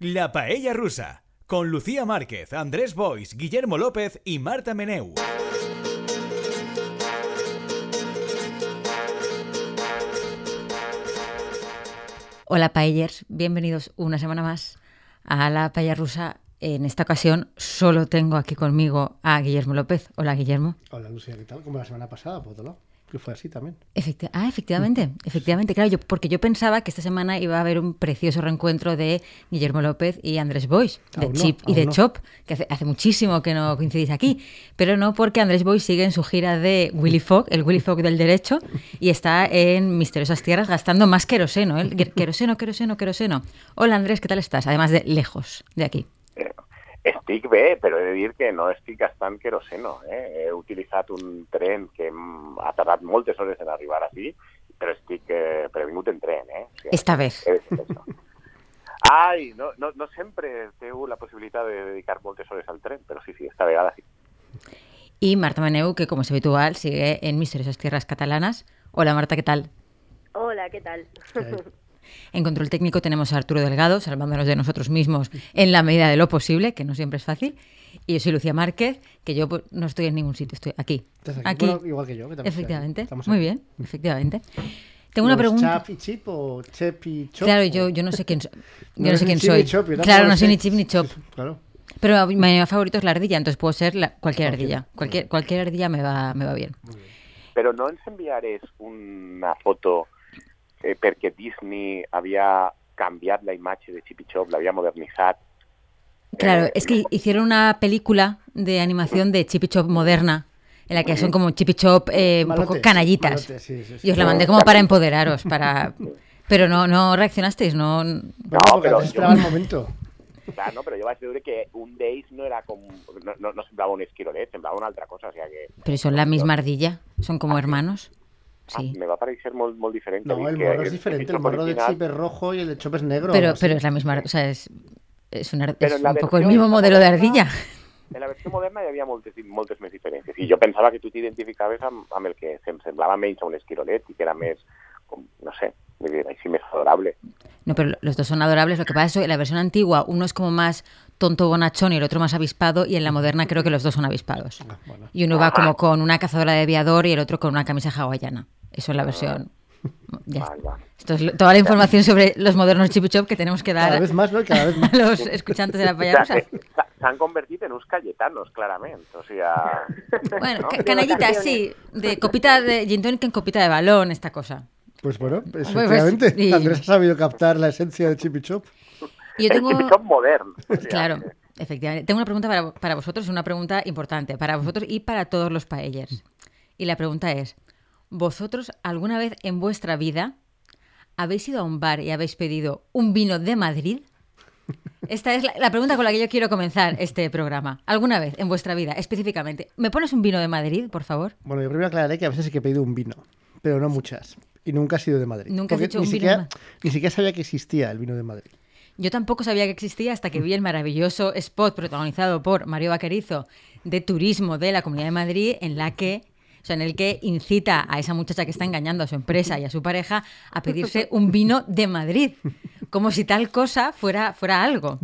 La Paella Rusa, con Lucía Márquez, Andrés Bois, Guillermo López y Marta Meneu. Hola Paellers, bienvenidos una semana más a la Paella Rusa. En esta ocasión solo tengo aquí conmigo a Guillermo López. Hola Guillermo. Hola Lucía, ¿qué tal? Como la semana pasada, Pótolo. Que fue así también. Efecti- ah, efectivamente, efectivamente, claro, yo, porque yo pensaba que esta semana iba a haber un precioso reencuentro de Guillermo López y Andrés Bois, de Aún no, Chip y de no. Chop, que hace, hace muchísimo que no coincidís aquí, pero no porque Andrés Bois sigue en su gira de Willy Fogg, el Willy Fogg del derecho, y está en misteriosas tierras gastando más queroseno, ¿eh? Queroseno, queroseno, queroseno. Hola Andrés, ¿qué tal estás? Además de lejos de aquí. Estic bé, però he de dir que no estic gastant queroseno. Eh? He utilitzat un tren que ha tardat moltes hores en arribar aquí, però estic eh, però he vingut en tren. Eh? O sigui, Esta vez. he de dir això. Ai, no, no, no sempre teniu la possibilitat de dedicar moltes hores al tren, però sí, sí, esta vegada sí. Y Marta Meneu, que como es habitual, sigue en misteriosas tierras catalanas. Hola Marta, ¿qué tal? Hola, ¿qué tal? En control técnico tenemos a Arturo Delgado, salvándonos de nosotros mismos en la medida de lo posible, que no siempre es fácil. Y yo soy Lucía Márquez, que yo pues, no estoy en ningún sitio, estoy aquí. Estás aquí. Bueno, igual que yo, que también estoy aquí. Efectivamente. Muy bien, efectivamente. Tengo una ¿Los pregunta. ¿Chap y chip o chep y chop? Claro, yo, yo no sé quién soy. Yo no, sé quién soy. ni chop, claro, no soy sé. ni chip ni chop. Claro. Pero mi animal favorito es la ardilla, entonces puedo ser la- cualquier ardilla. Cualquier, cualquier ardilla me va, me va bien. Però no ens enviares una foto eh, perquè Disney havia canviat la imatge de Chip i Chop, l'havia modernitzat. Claro, Eh, es que hicieron una película de animación de Chip y Chop moderna, en la que son como Chip y Chop eh, un poco canallitas. malotes, sí, sí, sí. Y os la mandé como para empoderaros, para... Pero no, no reaccionaste, no... No, pero yo- esperaba el momento. Clar, no, però jo vaig veure que un d'ells no era com... No, no, no semblava un esquirolet, semblava una altra cosa, o sigui que... Pero son la misma ardilla, son como hermanos. Ah, Sí. me va parecer molt, molt diferent. No, el morro es diferente. El morro de chip es rojo y el de chop es negro. Pero, pero es la misma, o sea, es, es, una, es un poco el versión mismo modelo de ardilla. En la versió moderna hi havia moltes, moltes més diferències. I jo pensava que tu t'identificaves amb, amb el que em semblava menys a un esquirolet i que era més, com, no sé, així més adorable. No, pero los dos son adorables. Lo que pasa es que en la versión antigua uno es como más tonto bonachón y el otro más avispado y en la moderna creo que los dos son avispados. Ah, bueno. Y uno va como con una cazadora de aviador y el otro con una camisa hawaiana. Eso es la versión. Ya está. val. Esto es toda la información sobre los modernos chip y chop que tenemos que dar Cada vez más, ¿no? Cada vez más. a los escuchantes de la O payarusa. sea, que s'ha- S'han convertit en uns cayetanos, clarament. O sigui, Bueno, ¿no? ca- canallitas, sí, de copita de gin tonic en copita de balón, esta cosa. Pues bueno, pues, efectivamente. y- Andrés ha sabido captar la esencia de chip y chop. Yo tengo... chip-chop modern. O sigui, Claro, efectivamente. Tengo una pregunta para, para vosotros, una pregunta importante para vosotros y para todos los paellers. Y la pregunta es, ¿vosotros alguna vez en vuestra vida habéis ido a un bar y habéis pedido un vino de Madrid? Esta es la, la pregunta con la que yo quiero comenzar este programa. ¿Alguna vez en vuestra vida, específicamente? ¿Me pones un vino de Madrid, por favor? Bueno, yo primero aclararé que a veces sí que he pedido un vino, pero no muchas. Y nunca ha sido de Madrid. Nunca Porque hecho ni un vino siquiera, Ni siquiera sabía que existía el vino de Madrid. Yo tampoco sabía que existía hasta que vi el maravilloso spot protagonizado por Mario Vaquerizo de turismo de la Comunidad de Madrid, en la que, en el que incita a esa muchacha que está engañando a su empresa y a su pareja a pedirse un vino de Madrid, como si tal cosa fuera, fuera algo.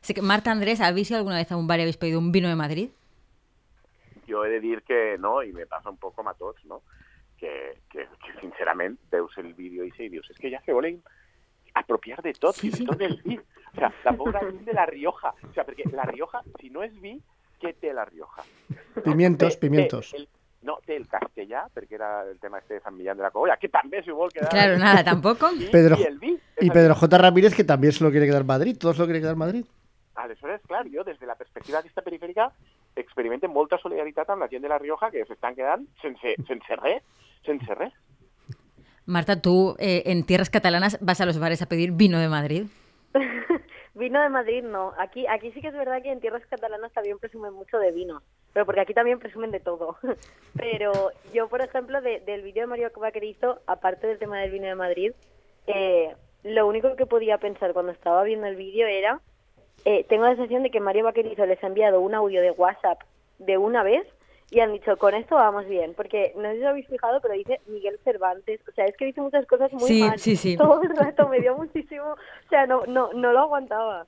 Así que, Marta Andrés, ¿habéis ido alguna vez a un bar y habéis pedido un vino de Madrid? jo he de dir que no, i me passa un poc com a tots, no? que, que, que sincerament veus el vídeo i dius, és que ja se volen apropiar de tot, Sí, sí, del vi. O sea, la pobra de la Rioja. O sea, perquè la Rioja, si no és vi, què té la Rioja? Pimientos, té pimientos. el, no, té el castellà, perquè era el tema este de Sant Millán de la Cogolla, que també s'ho vol quedar. Claro, nada, tampoco. I, Pedro- i el vi. Y Pedro J. Ramírez, que también se lo quiere quedar Madrid. Todos lo quiere quedar Madrid. Aleshores, clar, jo des de la perspectiva d'aquesta perifèrica experimento molta solidaritat amb la gent de la Rioja que s'estan quedant sense, sense res, sense res. Marta, tú eh, en tierras catalanas vas a los bares a pedir vino de Madrid. Vino de Madrid no. Aquí, aquí sí que es verdad que en tierras catalanas también presumen mucho de vino. Pero porque aquí también presumen de todo. Pero yo, por ejemplo, de- del vídeo de Mario Vaquerizo, aparte del tema del vino de Madrid, eh, lo único que podía pensar cuando estaba viendo el vídeo era, eh, tengo la sensación de que Mario Vaquerizo les ha enviado un audio de WhatsApp de una vez y han dicho, con esto vamos bien. Porque no sé si os habéis fijado, pero dice Miguel Cervantes. O sea, es que dice muchas cosas muy Sí, mal. sí, sí. Todo el rato me dio muchísimo... O sea, no, no, no lo aguantaba.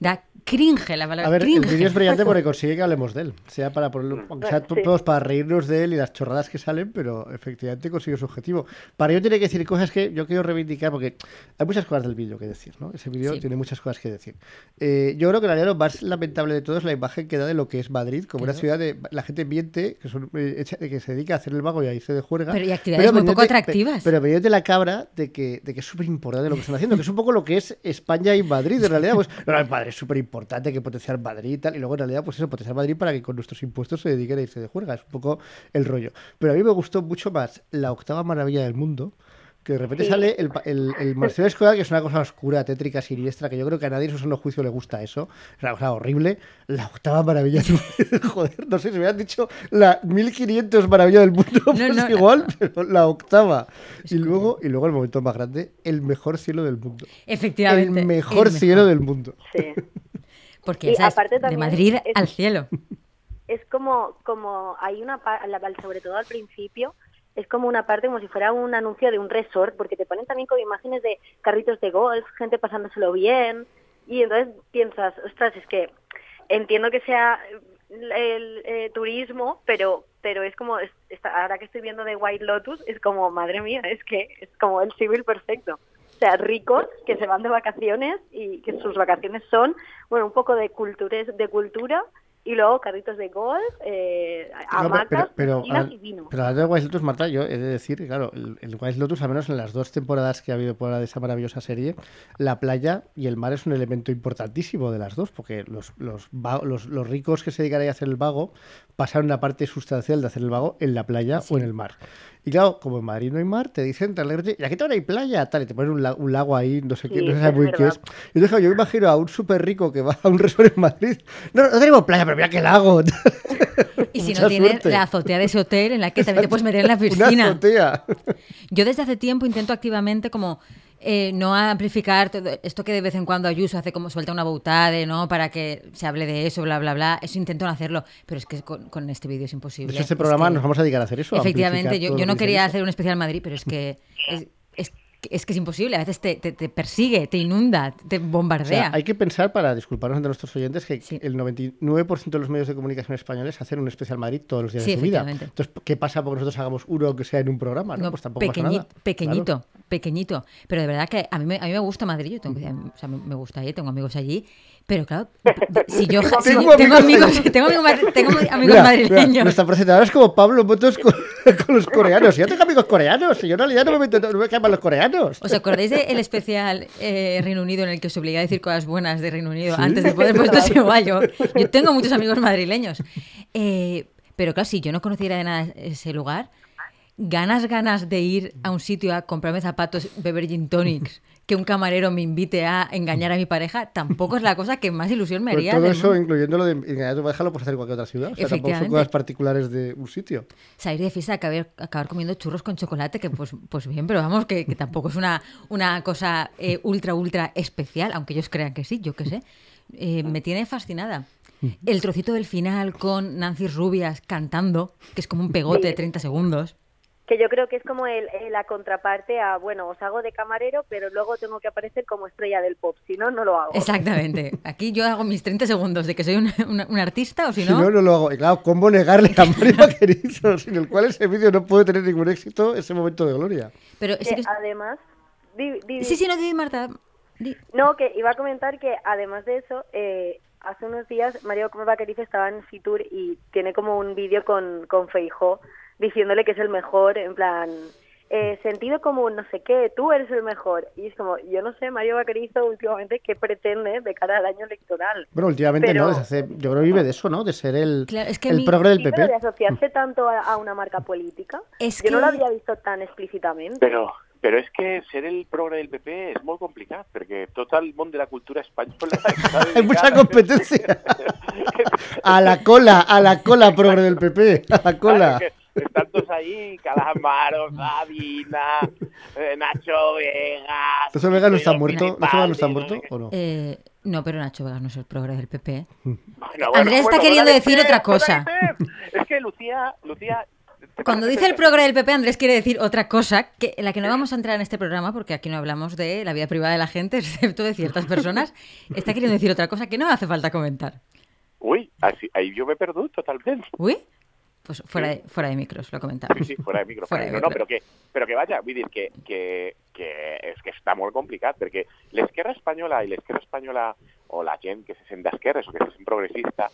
Da cringe la palabra A ver, el cringe. vídeo es brillante porque consigue que hablemos de él. Sea para ponerlo, aunque sea Sí. todos para reírnos de él y las chorradas que salen, pero efectivamente consigue su objetivo. Para ello tiene que decir cosas que yo quiero reivindicar porque hay muchas cosas del vídeo que decir, ¿no? Ese vídeo Sí. tiene muchas cosas que decir. Eh, yo creo que en realidad lo más lamentable de todo es la imagen que da de lo que es Madrid, como una ciudad de la gente miente, que, son, eh, hecha- que se dedica a hacer el vago y a irse de juerga. Pero y actividades muy poco atractivas. pe- Pero pendiente la cabra de que, de que es súper importante lo que están haciendo, que es un poco lo que es España y Madrid, en realidad. Pues, no, no, Madrid es súper importante, que potenciar Madrid y tal. Y luego, en realidad, pues eso, potenciar Madrid para que con nuestros impuestos se dediquen a irse de. Es un poco el rollo. Pero a mí me gustó mucho más la octava maravilla del mundo. Que de repente Sí. sale el, pa- el, el de Escobar, que es una cosa oscura, tétrica, siniestra, que yo creo que a nadie en su sano juicio le gusta eso. Es una cosa horrible. La octava maravilla del mundo. Joder, no sé, si me hubieran dicho la 1500 maravilla del mundo, pues no, la- igual, pero la octava. Y luego, y luego el momento más grande, el mejor cielo del mundo. Efectivamente. El mejor el cielo del mundo. Sí. Porque Y esa es aparte de también Madrid es- al cielo. es como, como hay una parte, sobre todo al principio, es como una parte como si fuera un anuncio de un resort, porque te ponen también con imágenes de carritos de golf, gente pasándoselo bien, y entonces piensas, ostras, es que entiendo que sea el, eh, turismo, pero pero es como, es- esta- ahora que estoy viendo de White Lotus, es como, madre mía, es que es como el civil perfecto. O sea, ricos que se van de vacaciones y que sus vacaciones son, bueno, un poco de cultura, de cultura y luego carritos de golf, eh, No, hamacas, pero, piscinas pero, y vino. pero hablando de White Lotus, Marta, yo he de decir claro, el, el White Lotus, al menos en las dos temporadas que ha habido por de esa maravillosa serie, la playa y el mar es un elemento importantísimo de las dos, porque los, los, los, los ricos que se dedican a hacer el vago pasaron una parte sustancial de hacer el vago en la playa o en el mar. Y claro, como en Madrid no hay mar, te dicen, y aquí también hay playa, tal, y te ponen un, la- un lago ahí, no sé qué, Sí, no es muy qué es. Y claro, yo me imagino a un súper rico que va a un resort en Madrid. No, no tenemos playa, pero mira qué lago. Y si Mucha no tienes suerte. la azotea de ese hotel en la que también te puedes meter en la Una piscina. azotea. Yo desde hace tiempo intento activamente como eh, no amplificar todo esto que de vez en cuando Ayuso hace como suelta una boutade, ¿no? Para que se hable de eso, bla, bla, bla. Eso intento no hacerlo, pero es que con, con este vídeo es imposible. Hecho, este Es programa que- nos vamos a dedicar a hacer eso. Efectivamente, yo, yo no quería eso. hacer un especial Madrid, pero es que es, es, que es imposible. A veces te, te- te persigue, te inunda, te O bombardea. sea, hay que pensar, para disculparnos ante nuestros oyentes, que Sí. el 99% de los medios de comunicación españoles hacen un especial Madrid todos los días Sí, de su vida. Entonces, ¿qué pasa porque nosotros hagamos uno aunque sea en un programa? No, No, pues tampoco pasa pequeñi- nada. pequeñito, Claro. pequeñito. Pero de verdad que a mí me, a mí me gusta Madrid, yo tengo, que- o sea, me, gusta allí, tengo amigos allí. Pero claro, si yo si- Tengo tengo, amigos amigos, allí. tengo amigos, tengo amigos Mira, madrileños. nuestra presentadora es como Pablo Motos con, con los coreanos. Yo tengo amigos coreanos y yo en realidad no me, no me llaman los coreanos. ¿Os acordáis del especial eh, Reino Unido en el que os obligué a decir cosas buenas de Reino Unido antes de poder puesto igual? Yo, yo tengo muchos amigos madrileños. Eh, pero claro, si yo no conociera de nada ese lugar, ganas, ganas de ir a un sitio a comprarme zapatos, beber gin tonics, que un camarero me invite a engañar a mi pareja, tampoco es la cosa que más ilusión me haría. todo del eso, mundo. incluyendo lo de engañar a tu pareja, lo puedes hacer en cualquier otra ciudad. O sea, tampoco son cosas particulares de un sitio. salir de fiesta, acabar, acabar comiendo churros con chocolate, que pues, pues bien, pero vamos, que, que tampoco es una, una cosa eh, ultra, ultra especial, aunque ellos crean que sí, yo qué sé. Eh, me tiene fascinada. El trocito del final con Nancy Rubias cantando, que es como un pegote de 30 segundos. Que yo creo que es como el, eh, la contraparte a, bueno, os hago de camarero, pero luego tengo que aparecer como estrella del pop, si no, no lo hago. Exactamente. Aquí yo hago mis 30 segundos de que soy un, un- un artista o si Si no... no, no lo hago. Y claro, ¿cómo negarle a Mario Vaquerizo, sin el cual ese vídeo no puede tener ningún éxito, ese momento de gloria? Pero Que que... además, di- di- Sí, sí, no, di, Marta. di. No, que iba a comentar que además de eso, eh, hace unos días Mario Vaquerizo estaba en Fitur y tiene como un vídeo con, con Feijó diciéndole que es el mejor, en plan, eh, sentido como no sé qué, tú eres el mejor. Y es como, yo no sé, Mario Vaquerizo últimamente qué pretende de cara al año electoral. Bueno, últimamente Pero- no, desde hace, yo creo que vive de eso, ¿no? De ser el, Claro, es que el mi- progre del pero de PP. asociarse tanto a, a una marca política, Es yo no lo que- había visto tan explícitamente. Però, però és que ser el progre del PP és molt complicat, perquè tot el món de la cultura espanyola Hay mucha dedicat- competencia. A la cola, a la cola, progre del PP, a la cola. Claro, todos ahí, Calamaro, Sabina, eh, Nacho Vega... ¿Nacho Vega no está muerto? ¿Nacho Vega no está muerto o no? Eh, no, pero Nacho Vega no es el progre del PP. Bueno, Andrés está queriendo decir otra cosa. Es que Lucía, Lucía Cuando dice el progre del PP, Andrés quiere decir otra cosa, que en la que no vamos a entrar en este programa, porque aquí no hablamos de la vida privada de la gente, excepto de ciertas personas. Está queriendo decir otra cosa que no hace falta comentar. Así, ahí yo me he perdut totalment. Pues fuera de, fuera de micros, lo comentamos. Sí, sí, fora de micro. Fora de no, no, micro. però que, però que vaja, vull dir que, que, que és que està molt complicat, perquè l'esquerra espanyola i l'esquerra espanyola, o la gent que se sent d'esquerres o que se sent progressista,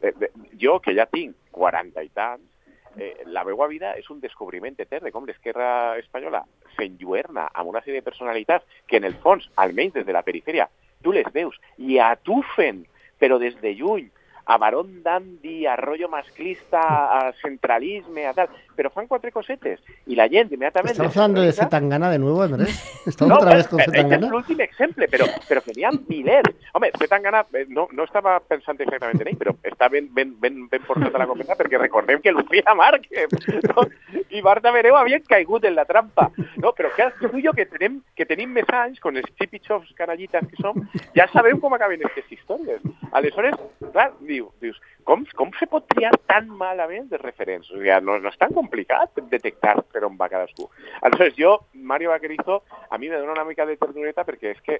de, de, jo, que ja tinc 40 i tants, eh, la meva vida és un descobriment etern de com l'esquerra espanyola s'enlluerna amb una sèrie de personalitats que, en el fons, almenys des de la perifèria, tu les veus i atufen, però des de lluny, a Barón Dandy, a rollo masclista, a centralisme, a tal, pero fan cuatro cosetes y la gente inmediatamente... ¿Estamos hablando de. Zetangana de nuevo, Andrés? ¿Estamos No, otra vez con eh, este és Zetangana? l'últim exemple, però, però que n'hi ha milers. Home, Zetangana, eh, no, no estava pensant exactament en ell, però està ben, ben, ben, ben portat a la conversa, perquè recordem que Lucía Márquez no? i Marta Bereu havien caigut en la trampa. No? Però clar, tu i jo que tenim, que tenim més anys, con els xipichos canallites que som, ja sabem com acaben aquestes històries. Aleshores, clar, diu, dius, com, com se pot triar tan malament de referents? O sigui, no, no és tan complicat detectar per on va cadascú. Aleshores, jo, Mario Vaquerizo, a mi me dona una mica de ternureta perquè és que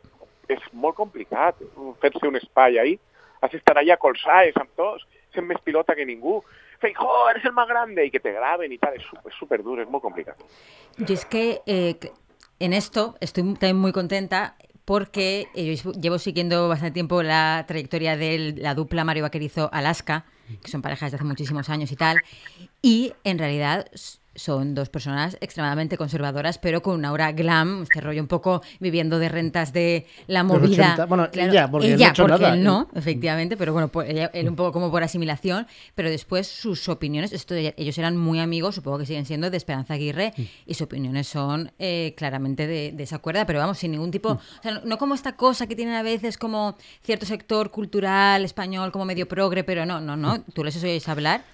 és molt complicat fer-se un espai ahí. Has d'estar allà colzades amb tots, sent més pilota que ningú. Feijó, eres el más grande, y que te graben y tal. Es súper, súper duro, es muy complicado. Y es que eh, en esto estoy también muy contenta porque eh, yo llevo siguiendo bastante tiempo la trayectoria de la dupla Mario Vaquerizo Alaska, que son parejas de hace muchísimos años y tal, y en realidad son dos personas extremadamente conservadoras, pero con una aura glam, este rollo un poco viviendo de rentas de la movida. 80, bueno, ella, porque él no porque nada. él no, efectivamente, pero bueno, pues ella- él un poco como por asimilación, pero después sus opiniones, esto ellos eran muy amigos, supongo que siguen siendo de Esperanza Aguirre, Mm. y sus opiniones son eh, claramente de, de esa cuerda, pero vamos, sin ningún tipo, Mm. o sea, no, como esta cosa que tienen a veces como cierto sector cultural español como medio progre, pero no, no, no, tú les oyes hablar.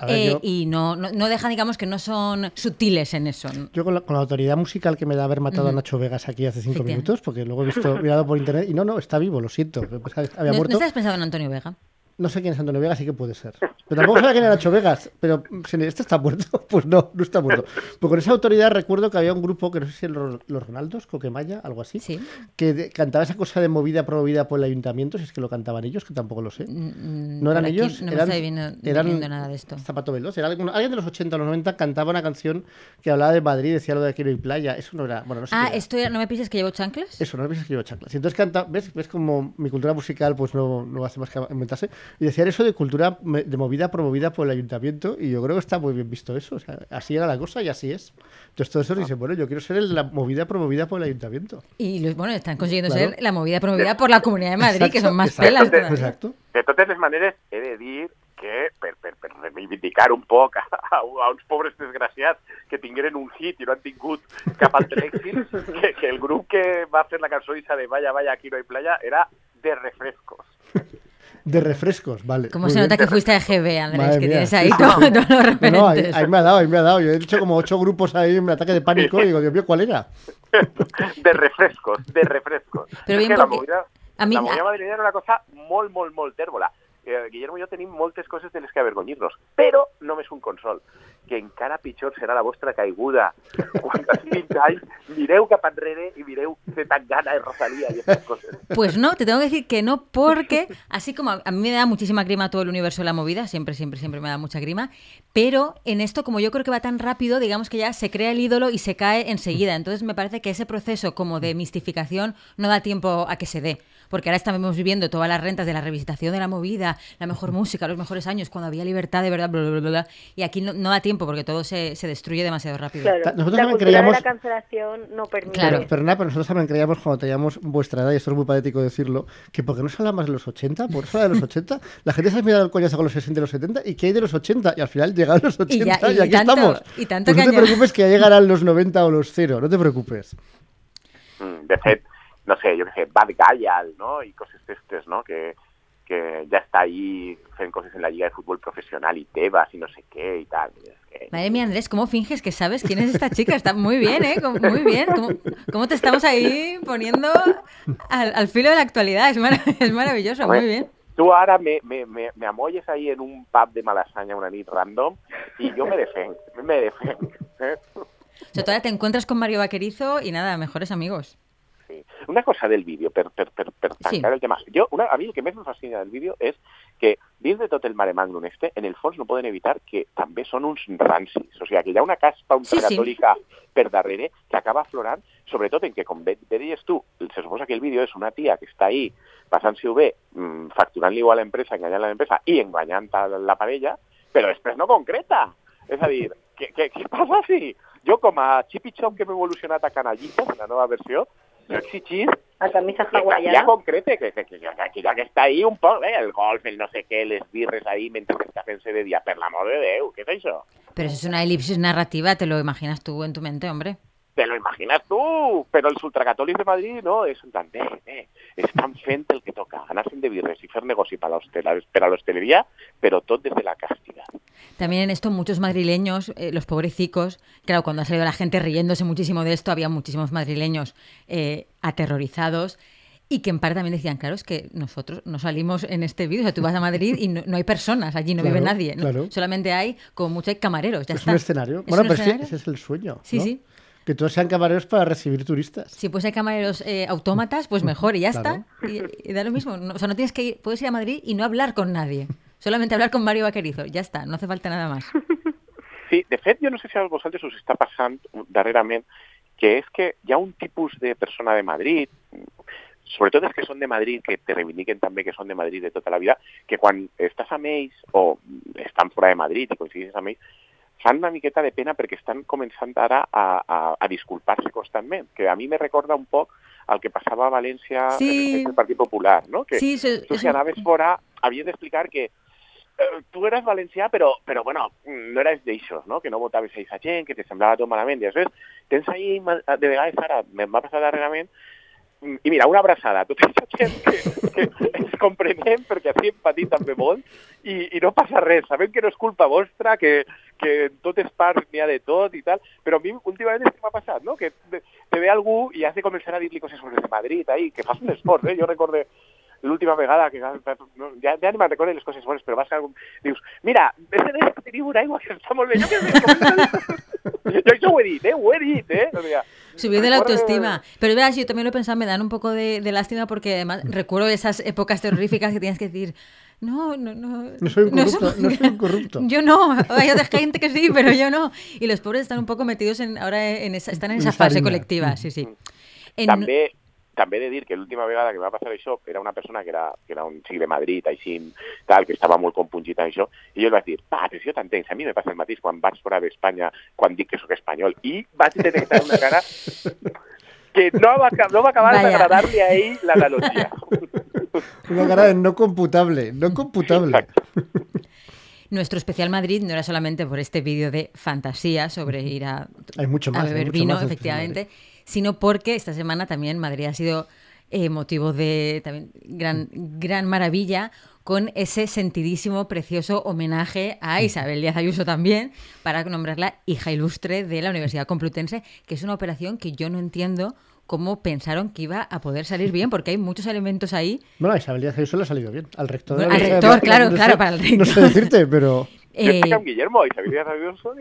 Ver, eh, yo- Y no, no, no dejan, digamos, que no son sutiles en eso. Yo con la, con la autoridad musical que me da haber matado a Nacho Vegas aquí hace cinco minutos, porque luego he visto, mirado por internet y no, no, está vivo, lo siento. Había ¿No, ¿No muerto. estabas pensando en Antonio Vega? No sé quién es Antonio Vega, sí que puede ser. Pero tampoco sabía quién era Nacho Vegas. Pero, ¿se- ¿este está muerto? Pues no, no está muerto. Pues con esa autoridad recuerdo que había un grupo, que no sé si eran los, los Ronaldos, Coquemaya, algo así, Sí. que de- cantaba esa cosa de movida promovida por el ayuntamiento, si es que lo cantaban ellos, que tampoco lo sé. Mm, ¿No eran ellos? No me eran, estoy viendo, eran nada de esto. Zapato Veloz. Era alguien, alguien de los 80 o los 90 cantaba una canción que hablaba de Madrid, decía lo de Quiero y playa. Eso no era. Bueno, no sé Ah, esto era- ¿no me piensas que llevo chanclas? Eso, no me pienses que llevo chanclas. Y entonces canta, ¿ves? ¿Ves como mi cultura musical pues no, no hace más que inventarse? Y decían eso de cultura de movida promovida por el ayuntamiento y yo creo que está muy bien visto eso. O sea, así era la cosa y así es. Entonces todo eso dice, bueno, yo quiero ser el de la movida promovida por el ayuntamiento. Y los- bueno, están consiguiendo Claro. ser la movida promovida por la Comunidad de Madrid, que Exacto, son más exacto, pelas todavía. Exacto. De totes les maneres, he de dir que, per, per, per reivindicar un poc a, a, a uns pobres desgraciats que tingueren un hit i no han tingut cap altre èxit, que, que el grup que va fer la cançó esa de Vaya, vaya, aquí no hay playa era de refrescos. De refrescos, vale. ¿Cómo se bien. nota que fuiste a GB, Andrés? Madre que mía, tienes ahí sí, todo- los No, no, ahí, me ha dado, ahí me ha dado. Yo he dicho como ocho grupos ahí, un ataque de pánico y digo, Dios mío, ¿cuál era? De refrescos, de refrescos. Però És bien, que la movida, a mi- la movida madrilenya era una cosa molt, molt, molt tèrbola. Eh, Guillermo i jo tenim moltes coses de les que avergonyir-nos, però només un consol, que encara pitjor serà la vostra caiguda quan 20 anys mireu cap enrere i mireu Zetangana i Rosalía i aquestes coses. Pues no, te tengo que decir que no, porque así como a a mí me da muchísima grima todo el universo de la movida, siempre, siempre, siempre me da mucha grima, pero en esto, como yo creo que va tan rápido, digamos que ya se crea el ídolo y se cae enseguida. Entonces me parece que ese proceso como de mistificación no da tiempo a que se dé. Porque ahora estamos viviendo todas las rentas de la revisitación de la movida, la mejor música, los mejores años, cuando había libertad de verdad, bla, bla, bla, bla. Y aquí no, no da tiempo porque todo se, se destruye demasiado rápido. Claro, Nosotros la también creíamos- de la cancelación no permite. Claro. Pero, pero nada, pero nosotros también creíamos cuando teníamos vuestra edad, y esto es muy patético decirlo, que porque no se habla más de los 80, por eso habla de los 80, la gente se ha mirado el coñazo con los 60 y los 70, ¿y qué hay de los 80? Y al final llegaron los 80 Y y, ya- y aquí tanto- estamos. y tanto pues no te preocupes que ya llegarán los 90 o los 0, no te preocupes. Mm, De fet, no sé, jo què sé, Bad Gayal, no? I coses d'estes, no? Que, que ja està ahí fent coses en la lliga de futbol professional i Tebas i no sé què i tal. Madre mía, Andrés, ¿cómo finges que sabes quién es esta chica? Está muy bien, ¿eh? Muy bien. ¿Cómo, cómo te estamos ahí poniendo al, al filo de la actualidad? Es, marav- es maravilloso, muy bien. tu ara me, me, me, me amolles ahí en un pub de Malasaña una nit random y yo me defengo, me defengo. ¿eh? O sea, todavía te encuentras con Mario Vaquerizo y nada, mejores amigos. Sí. Una cosa del vídeo, per, per, per, per Sí. tancar el tema. Jo, una, a mi el que més em fascina del vídeo és que dins de tot el mare magnum este, en el fons no poden evitar que també són uns rancis. O sigui, que hi ha una caspa Sí, sí. ultracatòlica per darrere que acaba aflorant, sobretot en que, com bé, bé deies tu, se suposa que el vídeo és una tia que està ahí passant-s'ho bé, mm, facturant-li igual a l'empresa, enganyant a l'empresa i enganyant la parella, però després no concreta. És a dir, què, què, què passa si jo com a xipichón que m'he evolucionat a canallitas en la nova versió, jo exigís A camisa hawaiana. ja concrete, que, que, que, que, que ja que està ahí un poc, eh, el golf, el no sé què, les birres ahí mentre està fent-se de dia, per l'amor de Déu, què és això? Pero eso es una elipsis narrativa, te lo imaginas tú en tu mente, hombre. Te lo imaginas tu, però els ultracatòlics de Madrid no, és en plan, bé, bé, estan fent el que toca, anar-se'n de birres i fer negoci per a l'hostela- per a l'hostaleria, però tot des de la càstiga. También en esto muchos madrileños, eh, los pobrecicos, claro, cuando ha salido la gente riéndose muchísimo de esto, había muchísimos madrileños eh, aterrorizados y que en parte también decían, claro, es que nosotros no salimos en este vídeo, o sea, tú vas a Madrid y no, no hay personas, allí no vive nadie, ¿no? claro. solamente hay, como mucho hay camareros, ya es está. un escenario. ¿Es bueno, un pero es escenario? ese es el sueño. Sí, ¿no? sí. Que todos sean camareros para recibir turistas. Si pues hay camareros eh, autómatas, pues mejor y ya Claro. está. Y, y da lo mismo. No- o sea, no tienes que ir, puedes ir a Madrid y no hablar con nadie. Solamente hablar con Mario Vaquerizo. Ya está, no hace falta nada más. Sí, de fet, jo no sé si a vosaltres us està passant darrerament que és que hi ha un tipus de persona de Madrid, sobretot els que són de Madrid, que te reivindiquen també que són de Madrid de tota la vida, que quan estàs amb ells o estan fora de Madrid i coincidis amb ells, fan una miqueta de pena perquè estan començant ara a, a, a disculpar-se constantment, que a mi me recorda un poc al que passava a València Sí. en el Partit Popular, no? Que Sí, eso- tu si anaves fora havies d'explicar que eh, tu eres valencià, però, però bueno, no eres d'aixòs, no? que no votaves a aquesta gent, que te semblava tot malament. I després tens ahí, de vegades ara, me'n va passar darrerament, mm, i mira, una abraçada a tota aquesta gent que, que ens comprenem perquè així hem patit també molt i, i no passa res. Sabem que no és culpa vostra, que, que n'hi ha de tot i tal, però a mi últimament és que m'ha passat, no? que te, ve algú i has de començar a dir-li coses sobre Madrid, ahí, que fas un esforç, eh? Jo recorde l'última vegada que no, ja, ja ni me'n recordo les coses bones, però vas a algun... Dius, mira, ese de teniu una aigua que està molt bé. Jo, sé, jo això ho he dit, eh? Ho he dit, eh? O sea, Subir de la autoestima. Pero verás, yo también lo he pensado, me dan un poco de, de lástima porque además recuerdo esas épocas terroríficas que tienes que decir, no, no, no. No soy un corrupto, somos- no soy un corrupto. Yo no, hay otra gente que sí, pero yo no. Y los pobres están un poco metidos en, ahora en esa, están en esa fase harina. colectiva, sí, sí. En- També, també he de dir que l'última vegada que em va passar això era una persona que era, que era un xic de Madrid, així, tal, que estava molt compungit amb això, i jo li vaig dir, va, jo t'entenc, a mi me passa el mateix quan vaig fora d'Espanya, quan dic que sóc espanyol, i vaig detectar una cara que no va, no va acabar Vaya. d'agradar-li a ell l'analogia. Una cara de no computable, no computable. Exacto. Nuestro especial Madrid no era solamente por este vídeo de fantasía sobre ir a, Hay mucho más, a hay beber mucho vino, más efectivamente, sino porque esta semana también Madrid ha sido eh, motivo de también gran, gran maravilla con ese sentidísimo, precioso homenaje a Isabel Díaz Ayuso también, para nombrarla hija ilustre de la Universidad Complutense, que es una operación que yo no entiendo cómo pensaron que iba a poder salir bien, porque hay muchos elementos ahí Bueno, a Isabel Díaz Ayuso le ha salido bien. Al rector. de la Al rector, claro, no claro, sé- para el No rector. sé decirte, pero... Eh, Guillermo i Xavier Díaz Ayuso,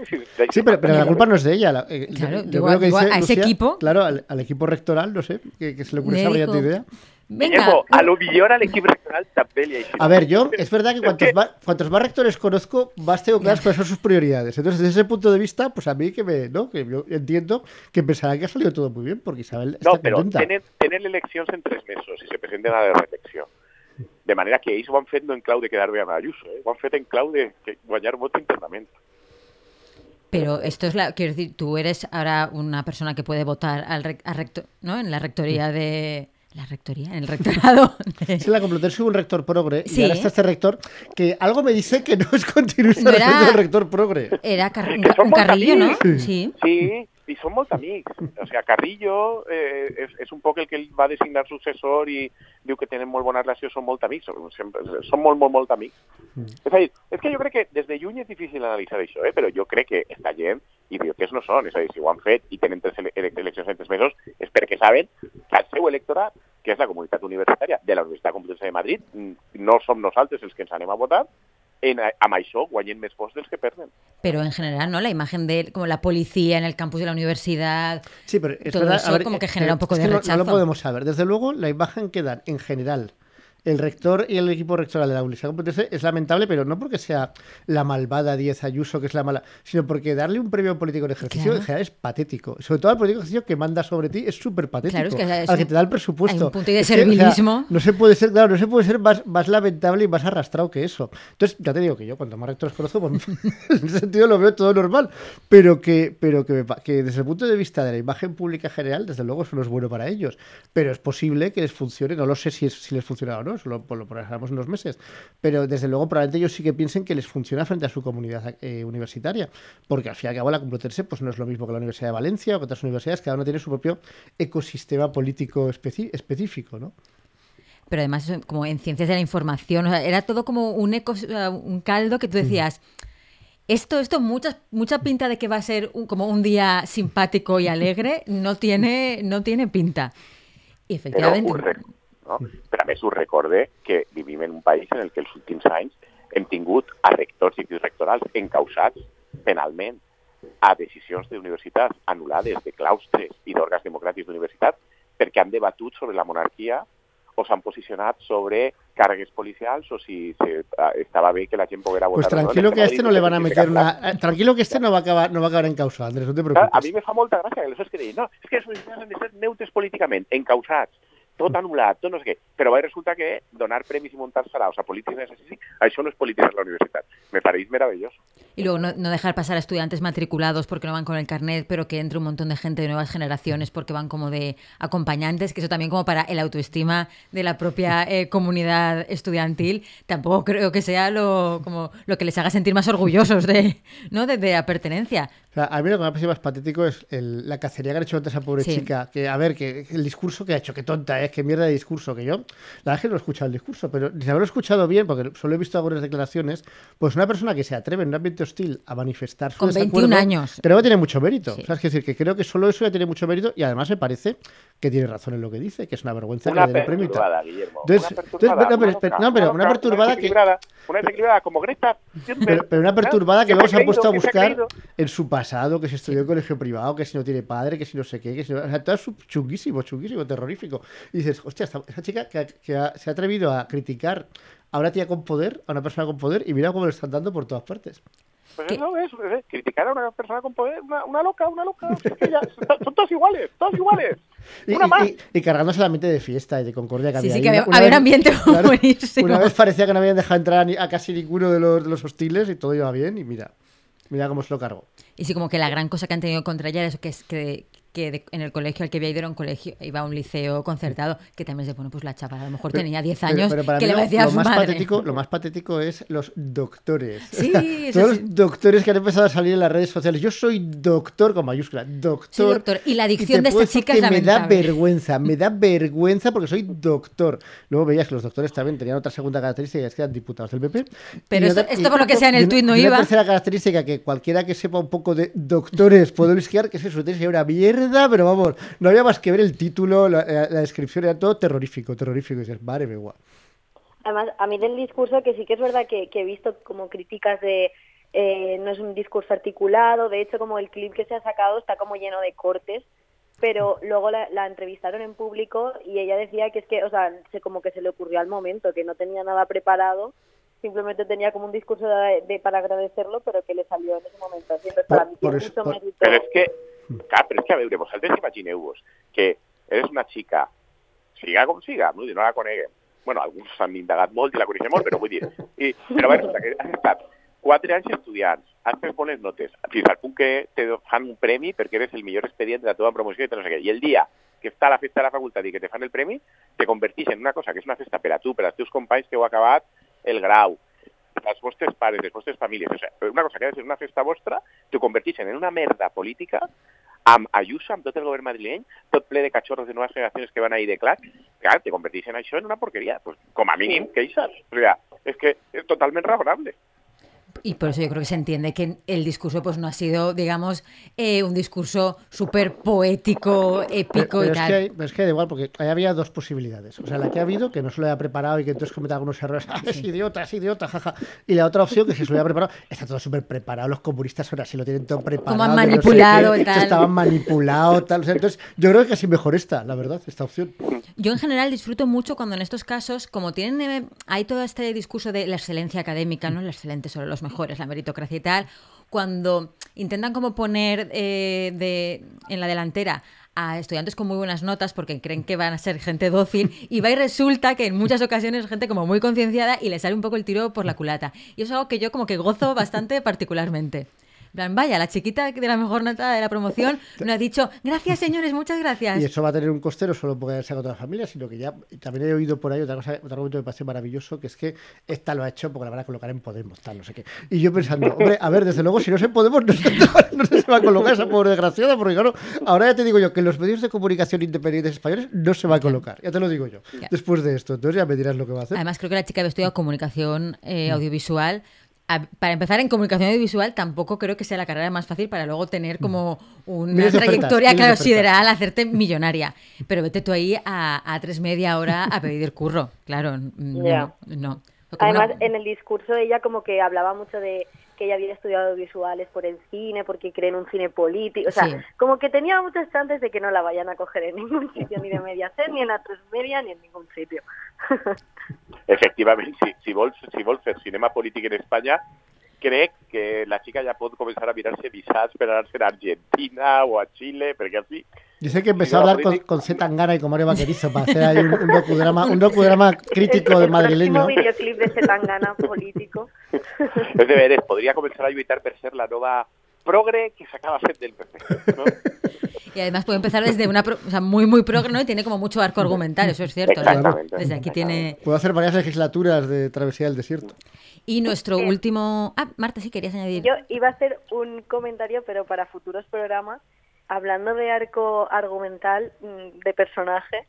Sí, pero, pero la culpa no es de ella. la- eh, Claro, yo digo, creo que digo, dice a ese Lucía, equipo- Claro, al, al equipo rectoral, no sé, que, que se le ocurre esa brillante idea. Venga, Guillermo, a lo millor a l'equip regional també li eixit. A ver, yo, es verdad que cuantos más, cuantos más rectores conozco, más tengo claras cuáles son sus prioridades. Entonces, desde ese punto de vista, pues a mí que me, ¿no? Que yo entiendo que pensará que ha salido todo muy bien, porque Isabel está No, però contenta. tenen, tenen eleccions en tres mesos i se presenten a la reelecció. De manera que ells ho han fet no en clau de quedar bé amb Ayuso, eh? ho han fet en clau de que guanyar vot internament. Pero esto es la. Quiero decir, tú eres ahora una persona que puede votar al, rec- al recto- ¿no? en la rectoría de. La rectoría, en el rectorado. de- Sí, la Complutense hubo un rector progre y Sí. ahora está este rector que algo me dice que no es continuista No era- del rector progre. Era car- un, Que ca- son un carrillo, ¿no? Sí. Sí, i són molt amics. O sigui, Carrillo eh, és, és un poc el que ell va designar successor i diu que tenen molt bona relació, són molt amics, són, sempre, són molt, molt, molt amics. És a dir, és que jo crec que des de lluny és difícil analitzar això, eh? però jo crec que esta gent idiotes no són. És a dir, si ho han fet i tenen tres ele eleccions en tres mesos és perquè saben que el seu electorat, que és la comunitat universitària de la Universitat Complutense de Madrid, no som nosaltres els que ens anem a votar, en, amb això guanyen més vots dels que perden. Pero en general, ¿no? La imagen de como la policía en el campus de la universidad. Sí, pero es todo verdad, eso a ver, como que eh, genera un poco es de que no- rechazo. No, lo podemos saber. Desde luego, la imagen que dan en general el rector y el equipo rectoral de la Universidad Complutense es lamentable, pero no porque sea la malvada Diez Ayuso, que es la mala, sino porque darle un premio político en ejercicio Claro. en general es patético. Sobre todo al político en ejercicio que manda sobre ti es súper patético. Claro, es que es al que te da el presupuesto. hay un punto de Es que, o sea, servilismo. no se puede ser, claro, no se puede ser más, más lamentable y más arrastrado que eso. Entonces, ya te digo que yo, cuanto más rectores conozco, pues, en ese sentido lo veo todo normal. Pero que, pero que, me que desde el punto de vista de la imagen pública general, desde luego eso no es bueno para ellos. Pero es posible que les funcione, no lo sé si, es, si les funciona o no, eso lo, pues lo unos meses. Pero desde luego probablemente ellos sí que piensen que les funciona frente a su comunidad eh, universitaria. Porque al fin y al cabo la Complutense pues, no es lo mismo que la Universidad de Valencia o que otras universidades, cada una tiene su propio ecosistema político especi- específico, ¿no? Pero además, como en ciencias de la información, o sea, era todo como un, eco, caldo que tú decías. Esto, esto, mucha, mucha pinta de que va a ser un- como un día simpático y alegre, no tiene, no tiene pinta. Y efectivamente. No? però a més us recorde que vivim en un país en el que els últims anys hem tingut a rectors i rectorals encausats penalment a decisions d'universitats anul·lades de claustres i d'òrgans democràtics d'universitat perquè han debatut sobre la monarquia o s'han posicionat sobre càrregues policials o si se, ah, estava bé que la gent poguera Pues votar. no. tranquilo que a este no le van a meter una. eh, Tranquilo que este no va a acabar, no va a acabar en causa, Andrés, no te Clar, a preocupes. mi me fa molta gràcia que els que deien, no, és que els universitats han de ser neutres políticament, encausats, tot anul·lat, tot no sé què. Però va resulta que donar premis i muntar saraos a polítics d'exercici, això no és polititzar la universitat. Me pareix meravellós. Y luego no, no dejar pasar a estudiantes matriculados porque no van con el carnet, pero que entre un montón de gente de nuevas generaciones porque van como de acompañantes, que eso también como para el autoestima de la propia eh, comunidad estudiantil, tampoco creo que sea lo, como lo que les haga sentir más orgullosos de, ¿no? de, de la pertenencia. Sea, a mí lo que me ha parecido más patético es el- la cacería que ha hecho antes esa pobre Sí. chica. Que, a ver, que el discurso que ha hecho, qué tonta es, qué mierda de discurso. Que yo, la verdad es que no he escuchado el discurso, pero sin haberlo escuchado bien, porque solo he visto algunas declaraciones, pues una persona que se atreve en un ambiente hostil a manifestar su Con desacuerdo, 21 años. Creo que tiene mucho mérito. Sí. O sea, es decir, que creo que solo eso ya tiene mucho mérito y además me parece que tiene razón en lo que dice, que es una vergüenza Una que le den Guillermo. Entonces- una perturbada. no, pero una no, pero perturbada que- Una desequilibrada como Greta. Pero, pero una perturbada que luego se ha puesto a buscar en su pasado, que si estudió en colegio privado, que si no tiene padre, que si no sé qué, que si no... O sea, todo es chunguísimo, chunguísimo, terrorífico. Y dices, hostia, esta- esa chica que, ha- que ha- se ha atrevido a criticar a una tía con poder, a una persona con poder, y mira cómo le están dando por todas partes. Pues ¿Qué? eso es, es criticar a una persona con poder, una, una loca, una loca. Ya, son todos iguales, todos iguales. Y, Una más. y- y cargándose la mente de fiesta y de concordia que Sí, había sí, que había- Una- una había un vez- ambiente claro, buenísimo. Una vez parecía que no habían dejado entrar a, ni- a casi ninguno de los, de los hostiles y todo iba bien, y mira, mira cómo se lo cargó. Y sí, como que la gran cosa que han tenido contra ella es que, es que, que de- en el colegio al que había ido era un colegio, iba a un liceo concertado, que también de, bueno, pues la chavala a lo mejor Pero- tenía 10 pero- años, pero para que mí le lo- decía a lo su más madre. patético Lo más patético es los doctores. Sí, Todos sí. los doctores que han empezado a salir en las redes sociales. Yo soy doctor con mayúscula. Doctor. Sí, doctor. Y la dicción te de esta chica que es me da vergüenza. Me da vergüenza porque soy doctor. Luego veías que los doctores también tenían otra segunda característica, que es que eran diputados del PP. Pero esto- otra- esto por lo que sea en el tuit no y iba. tercera característica que cualquiera que sepa un poco de doctores puede brisquear, que es que su tesis era mierda, pero vamos, no había más que ver el título, la, la- la descripción, era todo terrorífico, terrorífico. Y dices, madre mía. Además, a mí del discurso, que sí que es verdad que, que he visto como críticas de eh, no es un discurso articulado, de hecho como el clip que se ha sacado está como lleno de cortes, pero luego la, la entrevistaron en público y ella decía que es que, o sea, se, como que se le ocurrió al momento, que no tenía nada preparado, simplemente tenía como un discurso de, de- para agradecerlo, pero que le salió en ese momento. Así, Entonces, para mí por eso- por-. Però és que, clar, però és que a veure, vosaltres imagineu-vos que eres una xica, siga com siga, dir, no la coneguem. Bueno, alguns s'han indagat molt i la coneixem molt, però vull dir... I, però resulta que has estat quatre anys estudiants, has fet bones notes, fins al punt que te fan un premi perquè eres el millor expedient de la teva promoció i no sé què. I el dia que està a la festa de la facultat i que te fan el premi, te convertix en una cosa que és una festa per a tu, per als teus companys que heu acabat el grau, els vostres pares, les vostres famílies, o sigui, una cosa que ha de ser una festa vostra, t'ho convertixen en una merda política amb Ayuso, amb tot el govern madrileny, tot ple de cachorros de noves generacions que van ahir de clac, clar, te convertixen això en una porqueria. Pues, com a mínim, queixes. O sigui, és que és totalment raonable. Y por eso yo creo que se entiende que el discurso pues no ha sido, digamos, eh, un discurso súper poético, épico Pero y es, tal. que, hay- pero es que da igual, porque ahí había dos posibilidades. O sea, la que ha habido, que no se lo haya preparado y que entonces cometa algunos errores. "Ah, es idiota, es idiota, jaja. Y la otra opción, que si se lo haya preparado, está todo súper preparado. Los comunistas ahora sí lo tienen todo preparado. han no sé manipulado qué, y tal. Estaban manipulados, tal. O sea, entonces, yo creo que casi mejor esta, la verdad, esta opción. Yo en general disfruto mucho cuando en estos casos, como tienen, eh, hay todo este discurso de la excelencia académica, ¿no? La excelente sobre los mejores, la meritocracia y tal, cuando intentan como poner eh, de, en la delantera a estudiantes con muy buenas notas porque creen que van a ser gente dócil y va y resulta que en muchas ocasiones es gente como muy concienciada y le sale un poco el tiro por la culata. Y eso es algo que yo como que gozo bastante particularmente. En plan, vaya, la chiquita de la mejor nota de la promoción me ha dicho, gracias señores, muchas gracias. Y eso va a tener un costero solo porque se haga toda la familia, sino que ya también he oído por ahí otra cosa, otro argumento que me parece maravilloso, que es que esta lo ha hecho porque la van a colocar en Podemos, tal, no sé qué. Y yo pensando, hombre, a ver, desde luego, si no es en Podemos, no sé, no se va a colocar esa pobre desgraciada, porque claro, ahora ya te digo yo que en los medios de comunicación independientes españoles no se va a colocar, ya te lo digo yo, después de esto. Entonces ya me dirás lo que va a hacer. Además, creo que la chica había estudiado comunicación eh, audiovisual. A- para empezar en comunicación audiovisual, tampoco creo que sea la carrera más fácil para luego tener como una Miles de ofertas, trayectoria, claro, ofertas. sideral, hacerte millonaria. Pero vete tú ahí a, a tres media hora a pedir curro. Claro, no. Además, una- en el discurso ella como que hablaba mucho de que ella había estudiado audiovisuales por el cine, porque cree en un cine político. O sea, Sí. como que tenía muchas chances de que no la vayan a coger en ningún sitio, ni de media ser, ni en la tres media, ni en ningún sitio. Efectivament, si, si, vols, si vols fer cinema polític en Espanya, crec que la xica ja pot començar a mirar-se visats per anar-se a Argentina o a Xile, perquè així... Dice que empezó a hablar la con, con Z Tangana y con Mario Vaquerizo para hacer ahí un, un docudrama, un docudrama crítico de el madrileño. próximo videoclip de Setangana político. És de veres, podria començar a lluitar per ser la nova progre que s'acaba fent del PP. No? Y además puede empezar desde una pro- o sea, muy, muy progre, ¿no? Y tiene como mucho arco argumental, eso es cierto. ¿no? Exactamente. Desde aquí tiene... Puedo hacer varias legislaturas de travesía del desierto. Y nuestro último... Ah, Marta, sí querías añadir. Yo iba a hacer un comentario, pero para futuros programas, hablando de arco argumental mm, de personaje,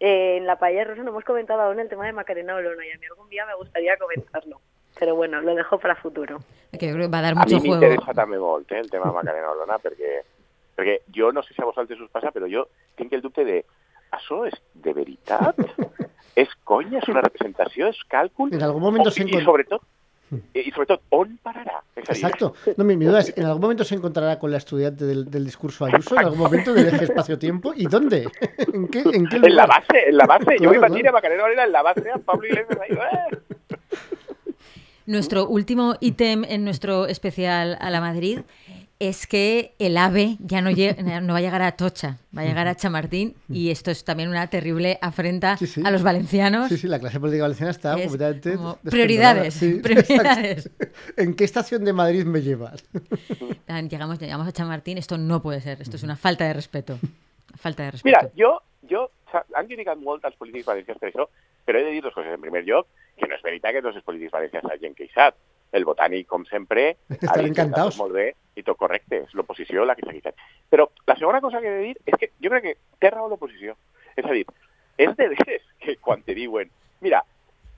eh, en la paella rosa no hemos comentado aún el tema de Macarena Olona y a mí algún día me gustaría comentarlo. Pero bueno, lo dejo para futuro. Que yo creo que va a dar A mi mucho juego. m'interessa també molt eh, el tema Macarena Olona, perquè, perquè jo no sé si a vosaltres us passa, però jo tinc el dubte de això és de veritat? és conya? És una representació? És càlcul? En algun moment O- se i, encont- i sobretot, i, i sobretot, on a dir, Exacto. No, mi, mi duda es, ¿en algún momento se encontrará con la estudiante del, del discurso Ayuso? ¿En algún momento del eje espacio-tiempo? ¿Y dónde? ¿En qué, en qué En la lugar? base, en la base. Claro, jo m'imagino claro. a Macarena Olona en la base, amb Pablo Iglesias ahí, eh? Nuestro último ítem en nuestro especial a la Madrid es que el AVE ya no, lle- no va a llegar a Tocha, va a llegar a Chamartín y esto es también una terrible afrenta Sí, sí. a los valencianos. Sí, sí, la clase política valenciana está Es completamente... prioridades, Sí, prioridades. ¿En qué estación de Madrid me llevas? Llegamos, llegamos a Chamartín, esto no puede ser, esto es una falta de respeto. Falta de respeto. Mira, jo sa- han criticat molt els polítics valencians per això, però he de dir dues coses. En primer lloc, que no és veritat que tots els polítics valencians hagin queixat. El botànic, com sempre, Estan tot molt bé i tot correcte. És l'oposició la que s'ha queixat. Però la segona cosa que he de dir és que jo crec que té raó l'oposició. És a dir, és de veres que quan te diuen mira,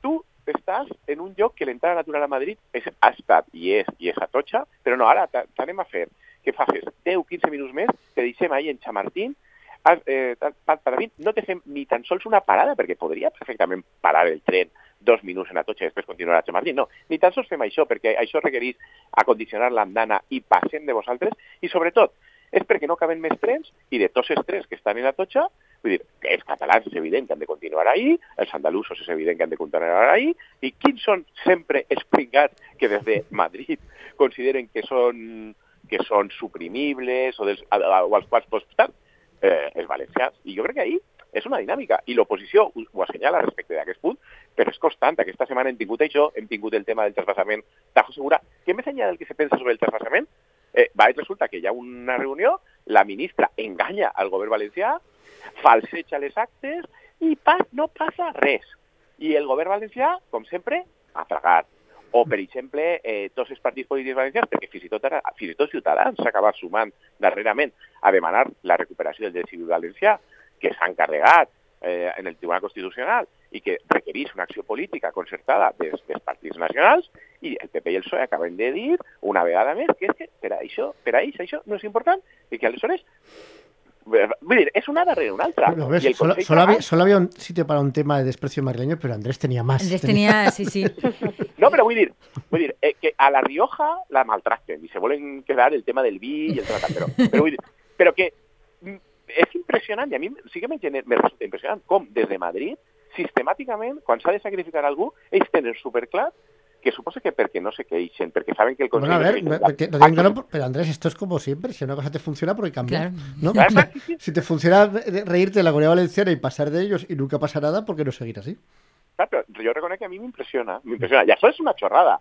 tu estàs en un lloc que l'entrada natural a Madrid és, ha estat i és, i és a Totxa, però no, ara t'a- t'anem a fer que facis 10-15 minuts més, te deixem ahí en Chamartín, has, eh, per no te fem ni tan sols una parada, perquè podria perfectament parar el tren dos minuts en Atocha i després continuar a Chamartín. No, ni tan sols fem això, perquè això requereix acondicionar l'andana i passem de vosaltres, i sobretot, és perquè no caben més trens, i de tots els trens que estan en Atocha, vull dir, que els catalans és evident que han de continuar ahí, els andalusos és evident que han de continuar ahí, i quins són sempre els pringats que des de Madrid consideren que són que són suprimibles o, dels, o als quals pots estar, eh, els valencians. I jo crec que ahí és una dinàmica. I l'oposició ho, ho assenyala respecte d'aquest punt, però és constant. Aquesta setmana hem tingut això, hem tingut el tema del trasbassament Tajo Segura, que més enllà del que se pensa sobre el trasbassament, eh, va, resulta que hi ha una reunió, la ministra enganya al govern valencià, falseja les actes i pa, no passa res. I el govern valencià, com sempre, ha tragat. O, per exemple, eh, tots els partits polítics valencians, perquè fins i tot, ara, fins i tot Ciutadans s'ha sumant darrerament a demanar la recuperació del dret civil valencià, que s'ha encarregat eh, en el Tribunal Constitucional i que requereix una acció política concertada des, dels partits nacionals, i el PP i el PSOE acaben de dir una vegada més que és que per a això, per a ells això no és important i que aleshores Vull dir, és una darrere una altra. Lo ves, solo, solo había, solo había un sitio para un tema de desprecio madrileño, pero Andrés tenía más. Andrés tenía, sí, sí. No, però vull dir, vull dir eh, que a la Rioja la maltracten i se volen quedar el tema del vi i el tratat, però, però, vull dir, però que mm, és impressionant i a mi sí que me, gener, me resulta impressionant com des de Madrid sistemàticament, quan s'ha de sacrificar algú, ells tenen superclar que suposa que perquè no se queixen, perquè saben que el Bueno, Consell... a ver, de porque no que no, pero Andrés, esto es como siempre. Si una cosa te funciona, porque cambia. Claro. ¿no? Claro, sí, sí. Si te funciona re- reírte de la comunidad valenciana y pasar de ellos y nunca pasa nada, ¿por qué no seguir así? Clar, però jo reconec que a mi m'impressiona, m'impressiona. I això és una xorrada.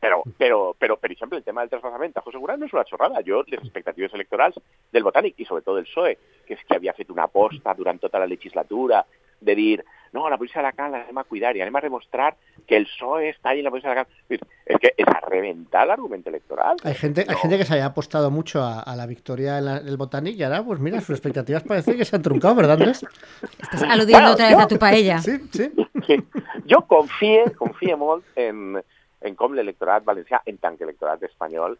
Però, però, però, per exemple, el tema del traspassament a José Segura no és una xorrada. Jo, les expectatives electorals del Botànic i sobretot del PSOE, que és que havia fet una aposta durant tota la legislatura de dir no, la província d'Alacant l'anem a cuidar i anem a demostrar que el PSOE està ahí en la província d'Alacant. Vull dir, És que és a reventar l'argument electoral. Hay gente, hay gente que se haya apostado mucho a, a la victoria en, la- en el Botanic y ahora, pues mira, sus expectativas parece que se han truncado, ¿verdad, Andrés? Estás aludiendo Claro, otra vez yo- a tu paella. Sí, sí. Confie, confie molt en, en com l'electorat valencià, en tant que electorat espanyol,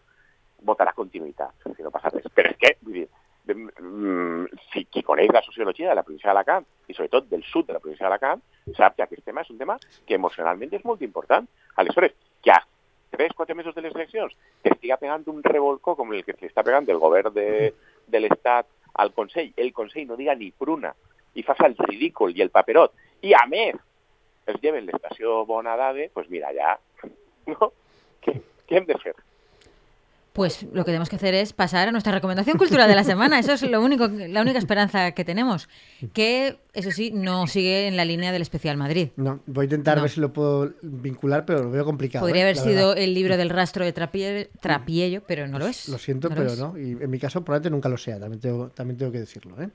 votarà continuïtat, si no passa res. Però és que, vull dir, mm, si qui coneix la sociologia de la província d'Alacant, i sobretot del sud de la província d'Alacant, sap que aquest tema és un tema que emocionalment és molt important. Aleshores, que a 3-4 mesos de les eleccions t'estiga pegant un revolcó com el que s'està pegant del govern de, de l'Estat al Consell, el Consell no diga ni pruna i fas el ridícul i el paperot, i a més els lleven l'estació Bonadade, pues mira, ja, no? Hem de? Pues lo que tenemos que hacer es pasar a nuestra recomendación cultural de la semana. Eso es lo único, la única esperanza que tenemos. Que, eso sí, no sigue en la línea del especial Madrid. No, voy a intentar No. ver si lo puedo vincular, pero lo veo complicado. Podría ¿eh? haber La sido verdad. el libro del rastro de Trapie- Trapiello, pero no lo es. Lo siento, lo pero es. no. Y en mi caso probablemente nunca lo sea, también tengo, también tengo que decirlo. ¿eh?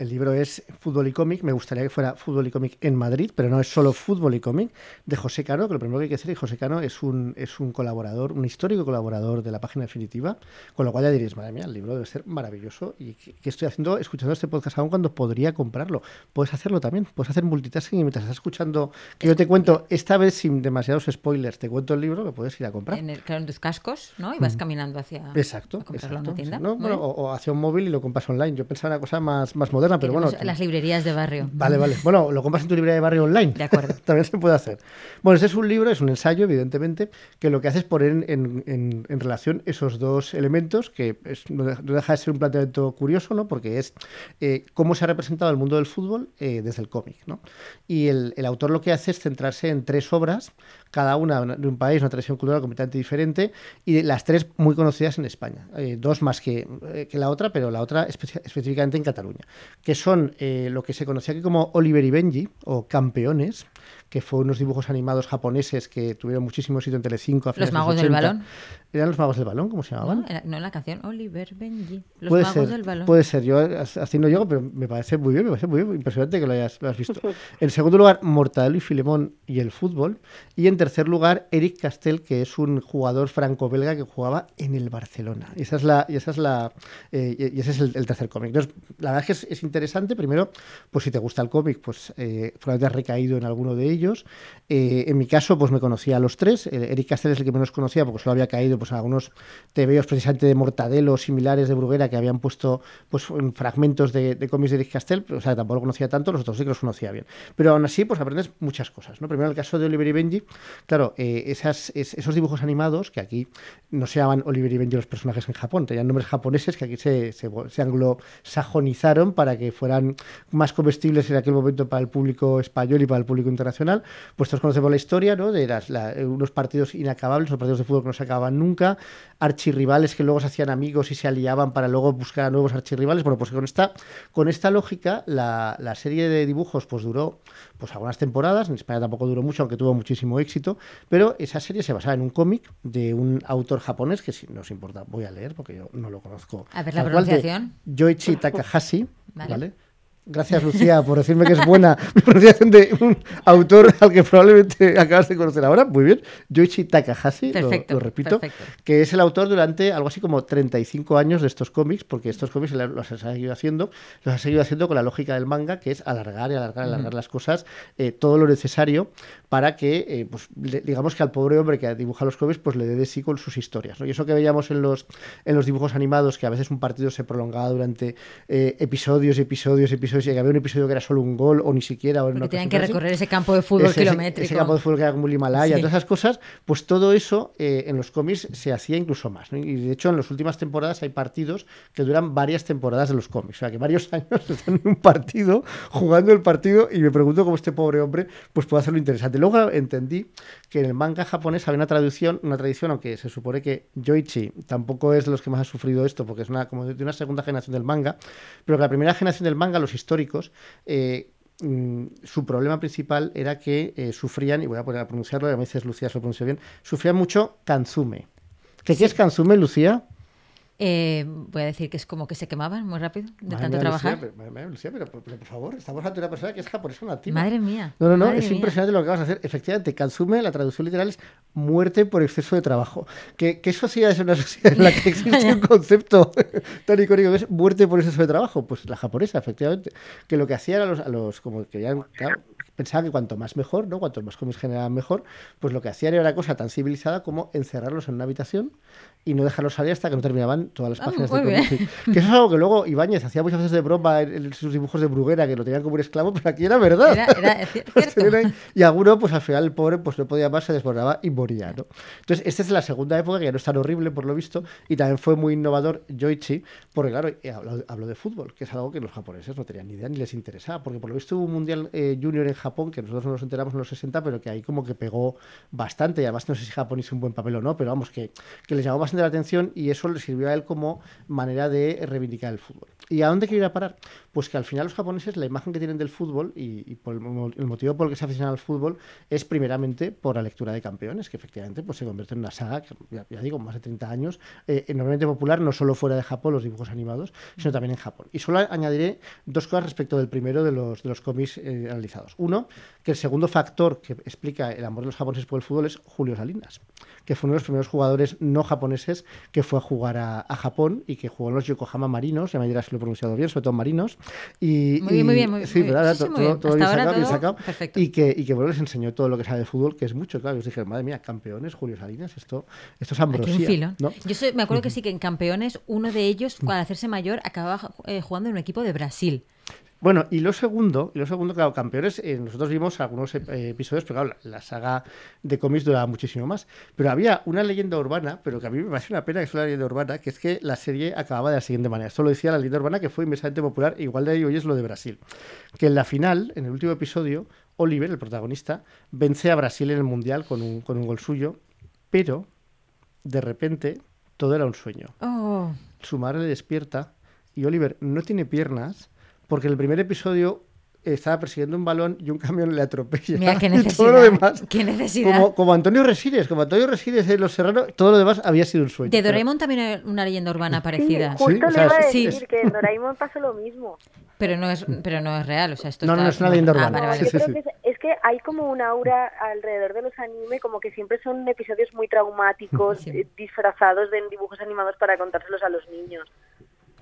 El libro es Fútbol y cómic. Me gustaría que fuera Fútbol y cómic en Madrid, pero no es solo Fútbol y cómic, de José Cano, que lo primero que hay que decir es José Cano es un, es un colaborador, un histórico colaborador de la página definitiva, con lo cual ya diréis, madre mía, el libro debe ser maravilloso. ¿Y qué, estoy haciendo escuchando este podcast aún cuando podría comprarlo? Puedes hacerlo también, puedes hacer multitasking y mientras estás escuchando que yo te cuento, esta vez sin demasiados spoilers, te cuento el libro, lo puedes ir a comprar. En, el, claro, en tus cascos, ¿no? Y vas caminando hacia. Exacto, a comprarlo exacto. en una tienda. sí, ¿no? Muy Bueno, bien. o, o hacia un móvil y lo compras online. Yo pensaba una cosa más, más moderna, pero bueno. Queremos las librerías de barrio. Vale, vale. Bueno, lo compras en tu librería de barrio online. De acuerdo. También se puede hacer. Bueno, este es un libro, es un ensayo, evidentemente, que lo que hace es poner en, en- en- en relación esos dos elementos, que es- no deja no deja de ser un planteamiento curioso, ¿no? Porque es eh, cómo se ha representado el mundo del fútbol eh, desde el cómic, ¿no? Y el, el autor lo que hace es centrarse en tres obras, cada una de un país, una tradición cultural completamente diferente, y las tres muy conocidas en España. Eh, dos más que, eh, que la otra, pero la otra espe- específicamente en Cataluña, que son eh, lo que se conocía aquí como Oliver y Benji, o Campeones, que fue unos dibujos animados japoneses que tuvieron muchísimo éxito en Telecinco a Los magos del 80. balón. ¿Eran los magos del balón? ¿Cómo se llamaban? ¿No? Era- no en la canción Oliver Benji. Los puede magos ser, del balón. puede ser. Yo así no llego, pero me parece muy bien, me parece muy bien, impresionante que lo hayas, lo visto. En segundo lugar, Mortadelo y Filemón y el fútbol. Y en tercer lugar, Eric Castell, que es un jugador franco-belga que jugaba en el Barcelona. Y esa es la, y esa es la, eh, y ese es el, el tercer cómic. Entonces, la verdad es que es, es interesante. Primero, pues si te gusta el cómic, pues eh, probablemente has recaído en alguno de ellos. Eh, en mi caso, pues me conocía a los tres. Eh, Eric Castell es el que menos conocía porque solo había caído pues, en algunos TVOs precisamente de Mortadelo similares de Bruguera que habían puesto pues, en fragmentos de, de cómics de Eric Castell. O sea, tampoco lo conocía tanto, los otros sí que los conocía bien. Pero aún así, pues aprendes muchas cosas. ¿no? Primero, el caso de Oliver y Benji, claro, eh, esos dibujos animados que aquí no se llaman Oliver y Benji los personajes en Japón, tenían nombres japoneses que aquí se, se, se anglosajonizaron para que fueran más comestibles en aquel momento para el público español y para el público internacional. Pues todos conocemos la historia, ¿no? De las, la- unos partidos inacabables, los partidos de fútbol que no se acababan nunca, archirrivales que luego se hacían amigos y se aliaban para luego buscar a nuevos archirrivales. Bueno, pues con esta, con esta lógica, la, la serie de dibujos pues duró pues algunas temporadas, en España tampoco duró mucho, aunque tuvo muchísimo éxito, pero esa serie se basaba en un cómic de un autor japonés que si no os importa voy a leer porque yo no lo conozco. A ver la de pronunciación. Yoichi Takahashi, Vale. ¿vale? Gracias, Lucía, por decirme que es buena mi pronunciación de un autor al que probablemente acabas de conocer ahora. Muy bien. Yoichi Takahashi, lo, Perfecto, lo repito, perfecto. que es el autor durante algo así como 35 años de estos cómics, porque estos cómics los ha seguido haciendo, los ha seguido haciendo con la lógica del manga, que es alargar y alargar y alargar las cosas, eh, todo lo necesario para que, eh, pues, le- digamos que al pobre hombre que dibuja los cómics, pues le dé de sí con sus historias. ¿no? Y eso que veíamos en los, en los dibujos animados, que a veces un partido se prolongaba durante eh, episodios y episodios y episodios, y que había un episodio que era solo un gol o ni siquiera. O tenían que así. recorrer ese campo de fútbol Ese- ese- kilométrico. Ese campo de fútbol que era como el Himalaya, Sí. todas esas cosas, pues todo eso eh, en los cómics se hacía incluso más. ¿no? Y de hecho, en las últimas temporadas hay partidos que duran varias temporadas de los cómics. O sea, que varios años están en un partido, jugando el partido, y me pregunto cómo este pobre hombre pues puede hacerlo interesante. Luego entendí que en el manga japonés había una traducción, una tradición, aunque se supone que Yoichi tampoco es de los que más ha sufrido esto, porque es una, como de una segunda generación del manga, pero que la primera generación del manga, los históricos, eh, mm, su problema principal era que eh, sufrían, y voy a poner a pronunciarlo, y a veces Lucía se lo pronuncia bien, sufrían mucho kanzume. ¿Qué, qué es kanzume, Lucía? Eh, voy a decir que es como que se quemaban muy rápido de Madre tanto mía, trabajar. Lucía, pero, madre mía, Lucía, pero, pero, por favor, estamos ante una persona que es japonesa nativa. Madre mía. No, no, no, es mía. impresionante lo que vas a hacer. Efectivamente, Kansume, la traducción literal es muerte por exceso de trabajo. ¿Qué, qué sociedad es una sociedad en la que existe un concepto tan icónico que es muerte por exceso de trabajo? Pues la japonesa, efectivamente. Que lo que hacían a los, a los como querían, claro, pensaban que cuanto más mejor, ¿no? Cuanto más cómics generaban mejor, pues lo que hacían era una cosa tan civilizada como encerrarlos en una habitación y no dejarlos salir hasta que no terminaban todas las Ah, páginas muy de bien. cómic. Sí. Que eso es algo que luego Ibáñez hacía muchas veces de broma en, en sus dibujos de Bruguera, que lo tenían como un esclavo, pero aquí era verdad. Era, era cierto. y alguno, pues al final el pobre pues no podía más, se desbordaba y moría, ¿no? Entonces, esta es la segunda época que ya no es tan horrible por lo visto, y también fue muy innovador Yoichi, porque claro, eh, habló, habló de fútbol, que es algo que los japoneses no tenían ni idea ni les interesaba, porque por lo visto hubo un mundial eh, junior en Japón, que nosotros no nos enteramos en los 60, pero que ahí como que pegó bastante, y además no sé si Japón hizo un buen papel o no, pero vamos, que, que les llamó bastante la atención y eso le sirvió a él como manera de reivindicar el fútbol. ¿Y a dónde quiero ir a parar? Pues que al final los japoneses, la imagen que tienen del fútbol y, por el, mo- el motivo por el que se aficionan al fútbol es primeramente por la lectura de campeones, que efectivamente pues, se convierte en una saga, que, ya, digo, más de 30 años, eh, enormemente popular, no solo fuera de Japón, los dibujos animados, sino también en Japón. Y solo añadiré dos cosas respecto del primero de los, de los cómics eh, analizados. Uno, que el segundo factor que explica el amor de los japoneses por el fútbol es Julio Salinas, que fue uno de los primeros jugadores no japoneses que fue a jugar a, a Japón y que jugó en los Yokohama Marinos, ya me dirás si lo he pronunciado bien, sobre todo Marinos. Y, Muy bien, muy bien, muy- sí, bien. Sí, sí, todo, todo bien sacado, bien. Y que, y que bueno, les enseñó todo lo que sabe de fútbol, que es mucho, claro. Y os dije, madre mía, campeones, Julio Salinas, esto, esto es ambrosía. Yo me acuerdo que sí, que en campeones, uno de ellos, Mm. al hacerse mayor, acababa eh, jugando en un equipo de Brasil. Bueno, y lo segundo, y lo segundo, claro, campeones, eh, nosotros vimos algunos eh, episodios, pero claro, la, la saga de cómics duraba muchísimo más. Pero había una leyenda urbana, pero que a mí me parece una pena que sea una leyenda urbana, que es que la serie acababa de la siguiente manera. Esto lo decía la leyenda urbana, que fue inmensamente popular, igual de ahí hoy es lo de Brasil. Que en la final, en el último episodio, Oliver, el protagonista, vence a Brasil en el Mundial con un, con un gol suyo, pero de repente todo era un sueño Oh, su madre le despierta y Oliver no tiene piernas porque en el primer episodio estaba persiguiendo un balón y un camión le atropella. mira qué Y todo necesidad. lo demás, Qué necesidad. como, como Antonio Resines, como Antonio Resines en Los Serranos, todo lo demás había sido un sueño. De Pero- Doraemon también hay una leyenda urbana parecida. Sí, justo Sí, o le sea, iba a sí. decir que en Doraemon pasó lo mismo. Pero no es, pero no es real. O sea, esto No, no, está- es una leyenda Ah, urbana. vale, No, vale. Sí, yo sí, creo sí. que es, que hay como un aura alrededor de los anime, como que siempre son episodios muy traumáticos, Sí. eh, disfrazados de dibujos animados para contárselos a los niños.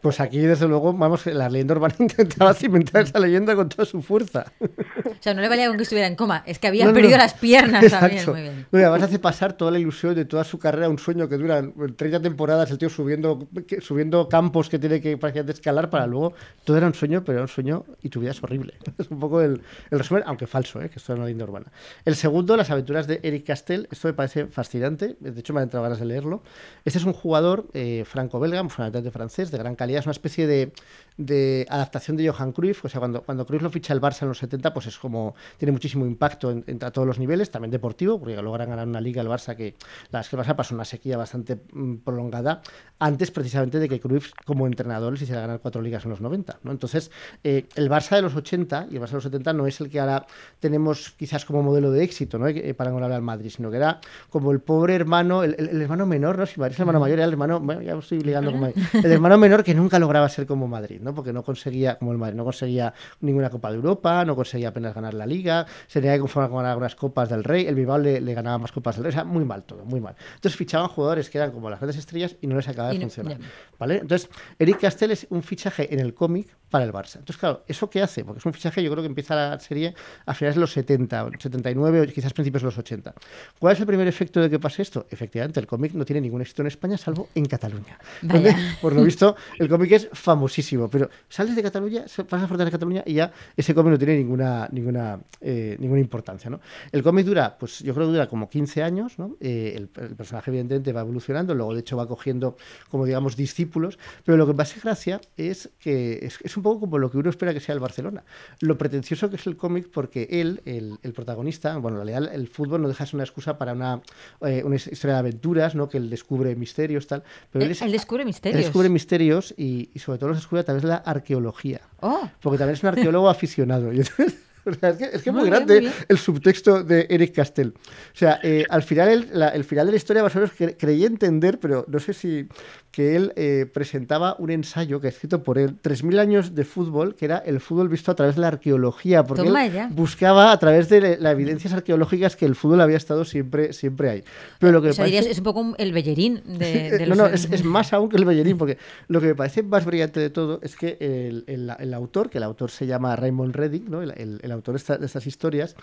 Pues aquí, desde luego, vamos, la leyenda urbana intentaba cimentar esa leyenda con toda su fuerza. O sea, no le valía con que estuviera en coma. Es que había No, no, perdido no. las piernas también. Exacto. Muy bien. No, y además hace pasar toda la ilusión de toda su carrera a un sueño que dura 30 temporadas, el tío subiendo, subiendo campos que tiene que prácticamente escalar para luego. Todo era un sueño, pero era un sueño y tu vida es horrible. Es un poco el, el resumen, aunque falso, ¿eh? que esto era una leyenda urbana. El segundo, las aventuras de Eric Castell. Esto me parece fascinante. De hecho, me han entrado ganas de leerlo. Este es un jugador eh, franco-belga, un fundamentalmente francés, de gran calidad. Es una especie de, adaptación de Johan Cruyff. O sea, cuando, cuando Cruyff lo ficha el Barça en los 70, pues es como. Tiene muchísimo impacto en, a todos los niveles, también deportivo, porque logran ganar una liga el Barça que la es que el Barça pasó una sequía bastante mm, prolongada antes precisamente de que Cruyff como entrenador les hiciera ganar cuatro ligas en los 90. ¿no? Entonces, eh, el Barça de los 80 y el Barça de los 70 no es el que ahora tenemos quizás como modelo de éxito ¿no? Eh, para encontrar al Madrid, sino que era como el pobre hermano, el, hermano menor, ¿no? Si el hermano mayor, era el hermano, bueno, ya estoy ligando con el hermano menor que nunca lograba ser como Madrid, ¿no? Porque no conseguía, como el Madrid, no conseguía ninguna Copa de Europa, no conseguía apenas ganar la Liga, se tenía que conformar con algunas Copas del Rey, el Bilbao le, le ganaba más Copas del Rey, o sea, muy mal todo, muy mal. Entonces fichaban jugadores que eran como las grandes estrellas y no les acababa de no- funcionar. ¿vale? Entonces, Eric Castell es un fichaje en el cómic para el Barça. Entonces, claro, ¿eso qué hace? Porque es un fichaje, yo creo que empieza la serie a finales de los 70, o 79 o quizás principios de los 80. ¿Cuál es el primer efecto de que pase esto? Efectivamente, el cómic no tiene ningún éxito en España, salvo en Cataluña. Vaya. Donde, por lo visto, el cómic es famosísimo, pero sales de Cataluña, pasas a fronteras de Cataluña y ya ese cómic no tiene ninguna, ninguna, eh, ninguna importancia. ¿no? El cómic dura, pues yo creo que dura como 15 años, ¿no? Eh, el, el personaje evidentemente va evolucionando, luego de hecho va cogiendo como digamos discípulos, pero lo que me hace gracia es que es, es un poco como lo que uno espera que sea el Barcelona. Lo pretencioso que es el cómic porque él, el, el protagonista, bueno, en realidad el fútbol no deja de ser una excusa para una, eh, una historia de aventuras, ¿no? Que él descubre misterios, tal. Pero él Él, es- él descubre él misterios. descubre misterios y, y sobre todo los descubre a través de la arqueología. Oh, Porque también es un arqueólogo aficionado. Y entonces, o sea, es que es que muy, Muy bien, grande muy bien. el subtexto de Eric Castell. O sea, eh, al final el, la- el final de la historia más o menos cre- creí entender, pero no sé si que él eh, presentaba un ensayo que ha escrito por él, 3.000 años de fútbol, que era el fútbol visto a través de la arqueología, porque él buscaba a través de las evidencias arqueológicas que el fútbol había estado siempre, siempre ahí. Pero lo que o dirías, es un poco el bellerín de, de no, los... no, es, es más aún que el Bellerín, porque lo que me parece más brillante de todo es que el, el- el autor, que el autor se llama Raymond Reddick, ¿no? el, el- el autor de, esta- de estas historias,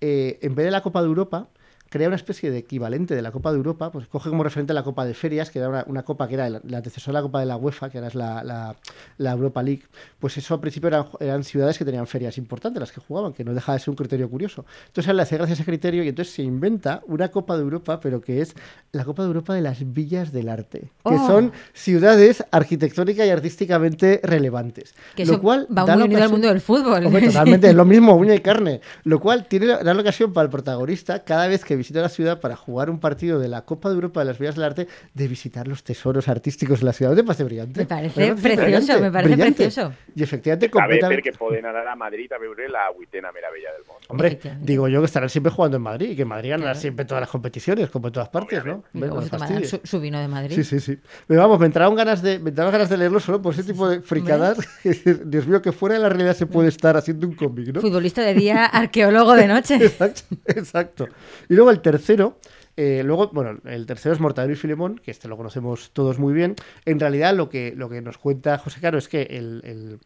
eh, en vez de la Copa de Europa, crea una especie de equivalente de la Copa de Europa, pues coge como referente la Copa de Ferias, que era una, una copa que era la, la antecesora de la Copa de la UEFA, que ahora es la, la- la Europa League, pues eso al principio eran, eran ciudades que tenían ferias importantes, las que jugaban, que no deja de ser un criterio curioso. Entonces le hace gracia ese criterio y entonces se inventa una Copa de Europa, pero que es la Copa de Europa de las villas del arte, que Oh. son ciudades arquitectónica y artísticamente relevantes. Que lo eso cual va da muy unido al mundo del fútbol. Hombre, totalmente, es lo mismo, uña y carne. Lo cual tiene da la ocasión para el protagonista, cada vez que visita la ciudad para jugar un partido de la Copa de Europa de las Villas del Arte, de visitar los tesoros artísticos de la ciudad. ¿No te parece brillante? Me parece precioso, me parece Brillante. precioso. Y efectivamente, A veces completamente. que pueden anar a Madrid a veure la vuitena meravella del mundo. Hombre, digo yo que estarán siempre jugando en Madrid y que Madrid ganará Claro. siempre todas las competiciones, como en todas partes, ¿no? Luego no se tomarán fastidies. su, su vino de Madrid. Sí, sí, sí. Pero vamos, me entraron ganas de, me entraron ganas de leerlo solo por ese tipo de fricadas. Dios mío, que fuera de la realidad se puede estar haciendo un cómic, ¿no? Futbolista de día, arqueólogo de noche. Exacto, exacto. Y luego el tercero, eh, luego, bueno, el tercero es Mortadelo y Filemón, que este lo conocemos todos muy bien. En realidad, lo que, lo que nos cuenta José Caro es que el,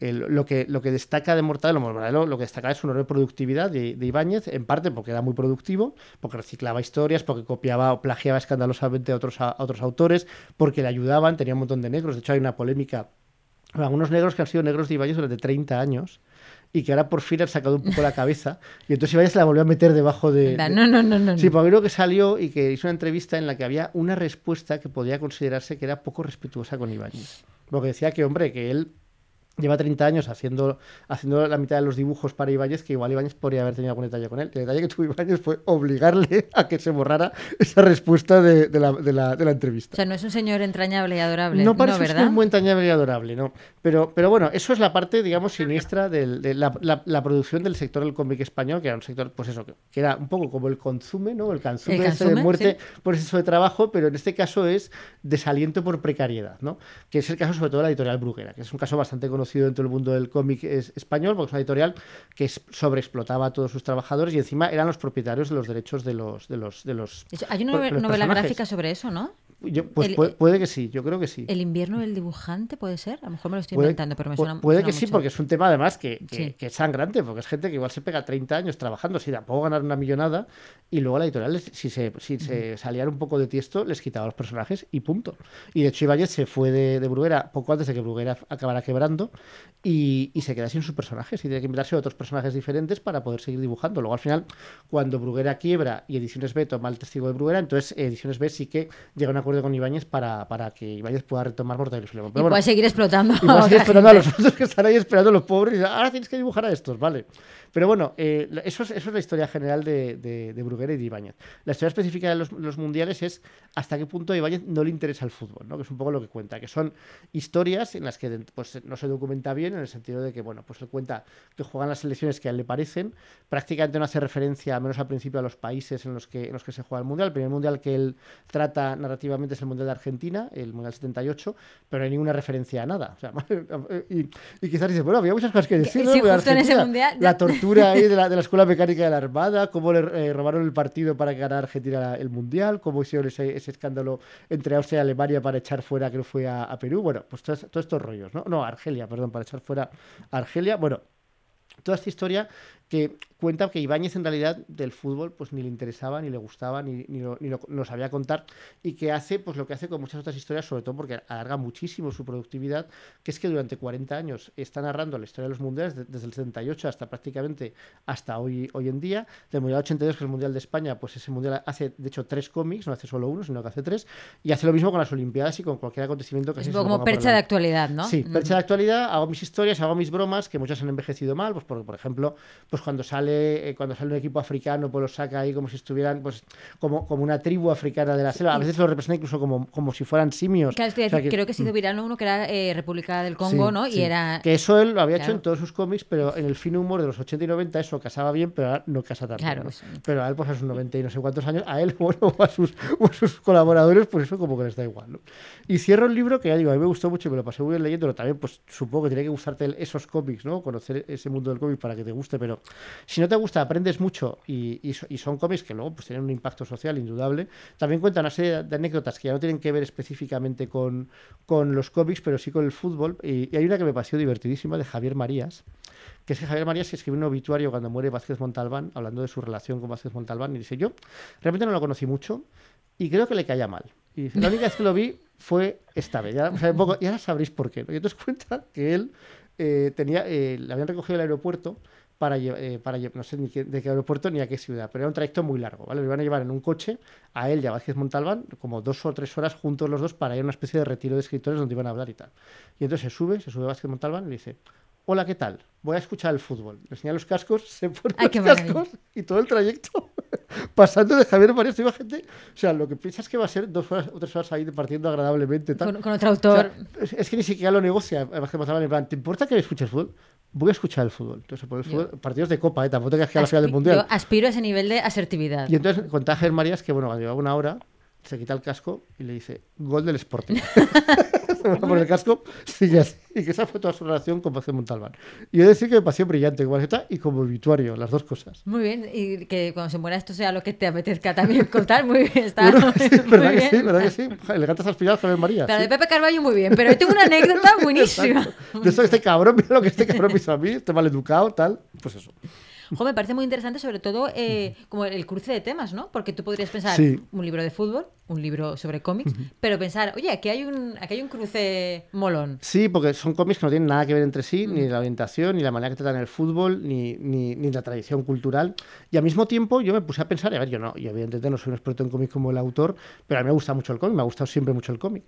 lo, que, lo que destaca de Mortadelo, Mortadelo lo que destaca es su enorme productividad de, Ibáñez, en parte porque era muy productivo, porque reciclaba historias, porque copiaba o plagiaba escandalosamente a otros, a otros autores, porque le ayudaban, tenía un montón de negros. De hecho, hay una polémica algunos negros que han sido negros de Ibáñez durante 30 años y que ahora por fin han sacado un poco la cabeza y entonces Ibáñez se la volvió a meter debajo de... no, no, no. no. Sí, porque creo que salió y que hizo una entrevista en la que había una respuesta que podía considerarse que era poco respetuosa con Ibáñez. Porque decía que, hombre, que él lleva 30 años haciendo, haciendo la mitad de los dibujos para Ibáñez, que igual Ibáñez podría haber tenido algún detalle con él. El detalle que tuvo Ibáñez fue obligarle a que se borrara esa respuesta de, de la, de la- de la entrevista. O sea, no es un señor entrañable y adorable. No parece ¿verdad? ser muy entrañable y adorable, ¿no? Pero, pero bueno, eso es la parte, digamos, siniestra del- de la, producción del sector del cómic español, que era un sector, pues eso, que, que era un poco como el consume, ¿no? El consume, El de muerte sí. por exceso de trabajo, pero en este caso es desaliento por precariedad, ¿no? Que es el caso sobre todo de la editorial Bruguera, que es un caso bastante conocido dentro del mundo del cómic es- español, porque es una editorial que es- sobreexplotaba a todos sus trabajadores y encima eran los propietarios de los derechos de los... De los, de los Hay una novela, los novela personajes. gráfica sobre eso, ¿no? Yo- pues el- puede, puede que sí, yo creo que sí. El invierno del dibujante, ¿puede ser? A lo mejor me lo estoy Puede- inventando, pero me suena Puede suena que sí, mucho. porque es un tema además que, que- Sí. que es sangrante, porque es gente que igual se pega 30 años trabajando, si tampoco ganar una millonada, y luego la editorial, si se, si se salían un poco de tiesto, les quitaba los personajes y punto. Y de hecho Ibáñez se fue de, de Bruguera poco antes de que Bruguera acabara quebrando y, y se queda sin sus personajes y tiene que inventarse otros personajes diferentes para poder seguir dibujando. Luego al final, cuando Bruguera quiebra y Ediciones B toma el testigo de Bruguera, entonces Ediciones B sí que llega a un acuerdo con Ibáñez para, para que Ibáñez pueda retomar Mortadelo y Filemón. Y bueno, puede seguir explotando. y a otra esperando a los otros que están ahí esperando los pobres y ahora tienes que dibujar a estos, vale. Pero bueno, eh, eso, es, eso es la historia general de, de, de Bruguera y de Ibáñez. La historia específica de los, los mundiales es hasta qué punto a Ibáñez no le interesa el fútbol, ¿no? que es un poco lo que cuenta, que son historias en las que pues, no se documenta bien, en el sentido de que, bueno, pues él cuenta que juegan las selecciones que a él le parecen, prácticamente no hace referencia, al menos al principio, a los países en los que, en los que se juega el mundial. El primer mundial que él trata actualmente es el Mundial de Argentina, el Mundial 78, pero no hay ninguna referencia a nada. O sea, y, y, quizás dices, bueno, había muchas cosas que decir. Sí, justo en ese mundial. La ahí de la, de la Escuela Mecánica de la Armada, cómo le eh, robaron el partido para ganar Argentina el Mundial, cómo hicieron ese, escándalo entre Austria y Alemania para echar fuera, creo fue a, a Perú. Bueno, pues todos, todos estos rollos, ¿no? No, Argelia, perdón, para echar fuera a Argelia. Bueno, toda esta historia que cuenta que Ibáñez en realidad del fútbol pues ni le interesaba, ni le gustaba, ni, ni, lo, ni lo, lo, sabía contar y que hace pues lo que hace con muchas otras historias, sobre todo porque alarga muchísimo su productividad, que es que durante 40 años está narrando la historia de los mundiales de, desde el 78 hasta prácticamente hasta hoy, hoy en día, del Mundial 82 que es el Mundial de España, pues ese Mundial hace de hecho tres cómics, no hace solo uno, sino que hace tres, y hace lo mismo con las Olimpiadas y con cualquier acontecimiento que es se como percha de actualidad, ¿no? Sí, percha de actualidad, hago mis historias, hago mis bromas, que muchas han envejecido mal, pues por, por ejemplo, pues cuando sale eh, cuando sale un equipo africano, pues los saca ahí como si estuvieran pues como, como una tribu africana de la selva. A veces lo representa incluso como, como si fueran simios. Claro, o sea, que, creo que se hizo viral uno que era eh, República del Congo, sí, ¿no? Sí. Y era... Que eso él lo había claro. hecho en todos sus cómics, pero en el fin humor de los 80 y 90 eso casaba bien, pero ahora no casa tan claro. ¿no? Pero a él, pues a sus 90 y no sé cuántos años, a él bueno, o, a sus, o a sus colaboradores, pues eso como que les da igual, ¿no? Y cierro el libro, que ya digo, a mí me gustó mucho y me lo pasé muy bien leyendo, pero también pues supongo que tiene que gustarte esos cómics, ¿no? Conocer ese mundo del cómic para que te guste, pero si no te gusta, aprendes mucho y, son cómics que luego pues, tienen un impacto social indudable. También cuentan una serie de anécdotas que ya no tienen que ver específicamente con, los cómics, pero sí con el fútbol. Y, hay una que me pareció divertidísima de Javier Marías, que es que Javier Marías escribió un obituario cuando muere Vázquez Montalbán, hablando de su relación con Vázquez Montalbán, y dice, yo realmente no lo conocí mucho y creo que le caía mal. Y dice, la única vez que lo vi fue esta vez. Ya, o sabréis por qué. ¿no? Y entonces cuenta que él eh, tenía, eh, le habían recogido el aeropuerto para, eh, para no sé ni qué, de qué aeropuerto ni a qué ciudad, pero era un trayecto muy largo, ¿vale? Lo iban a llevar en un coche a él y a Vázquez Montalbán, como dos o tres horas juntos los dos para ir a una especie de retiro de escritores donde iban a hablar y tal. Y entonces se sube, se sube Vázquez Montalbán y le dice, hola, ¿qué tal? Voy a escuchar el fútbol. Le enseña los cascos, se pone Ay, los cascos y todo el trayecto pasando de Javier María, iba gente, o sea, lo que piensas que va a ser dos horas o tres horas ahí partiendo agradablemente. Tal. Con, con, otro autor. O sea, es, que ni siquiera lo negocia. Montalbán, en plan, ¿te importa que escuches fútbol? voy a escuchar el fútbol. Entonces, por el fútbol, partidos de copa, ¿eh? tampoco te quedas que a la final del mundial. Yo aspiro a ese nivel de asertividad. Y entonces contaba Javier Marías que, bueno, cuando llevaba una hora, se quita el casco y le dice, gol del Sporting. se va por el casco, sigue así. Y que esa fue toda su relación con Vázquez Montalbán. Y yo decir que me pareció brillante como está y como obituario, las dos cosas. Muy bien, y que cuando se muera esto sea lo que te apetezca también contar, muy bien. Está bueno, sí, muy ¿verdad bien. que sí? ¿Verdad que sí? Elegantes aspiradas Javier María. Pero sí. de Pepe Carballo muy bien, pero hoy tengo una anécdota buenísima. Exacto. De eso este cabrón, mira lo que este cabrón me hizo a mí, este maleducado, tal, pues eso. Jo, me parece muy interesante, sobre todo eh, como el cruce de temas, ¿no? Porque tú podrías pensar Sí. un libro de fútbol, un libro sobre cómics, pero pensar, oye, aquí hay un, aquí hay un cruce molón. Sí, porque son cómics que no tienen nada que ver entre sí, ni la orientación, ni la manera que tratan el fútbol, ni, ni, ni la tradición cultural. Y al mismo tiempo yo me puse a pensar, y a ver, yo no, y evidentemente no soy un experto en cómics como el autor, pero a mí me gusta mucho el cómic, me ha gustado siempre mucho el cómic.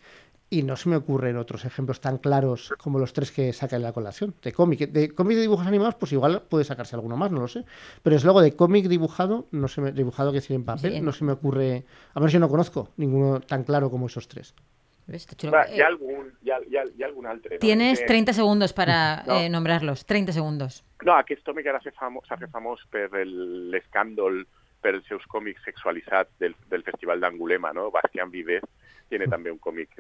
Y no se me ocurren otros ejemplos tan claros como los tres que saca en la colación. De cómic, de cómic de dibujos animados, pues igual puede sacarse alguno más, no lo sé. Pero es luego de cómic dibujado, no se me, dibujado que decir en papel, Sí. no se me ocurre, a ver si yo no conozco ninguno tan claro como esos tres. Va, Eh, hi ha, hi ha, hi ha algun altre. No? Tienes Que- 30 segundos para No. eh, nombrarlos. 30 segundos. No, aquest còmic ara s'ha fet famós, s'ha fet famós per el- l'escàndol per els seus còmics sexualitzats del, del Festival d'Angulema, no? Bastián Vives tiene també un còmic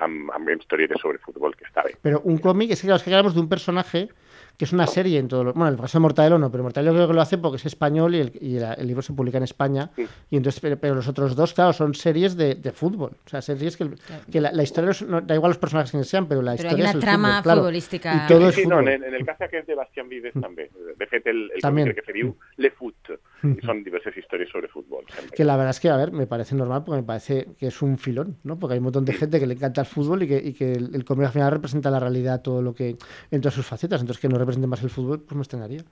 amb, amb historietes sobre futbol que està bé. Pero un cómic, es que claro, que hablamos de un personaje que es una serie en todo lo, Bueno, el caso de Mortadelo no, pero Mortadelo creo que lo hace porque es español y el, y la- el libro se publica en España. Sí. Y entonces, pero, pero los otros dos, claro, son series de, de fútbol. O sea, series que, que la, la historia, no, da igual los personajes que sean, pero la Pero hay historia una es el trama fútbol, claro. futbolística. Y todo es sí, no, fútbol. en, en el cas aquest de Bastián Vives també. De fet, el, el còmic que se diu Le Foot. I són diverses històries sobre futbol. Sempre. Que la verdad es que, a ver, me parece normal porque me parece que es un filón, ¿no? Porque hay un montón de gente que le encanta el fútbol y que, y que el, el al final representa la realidad, todo lo que. en todas sus facetas. Entonces, que no represente más el fútbol, pues me extrañaría.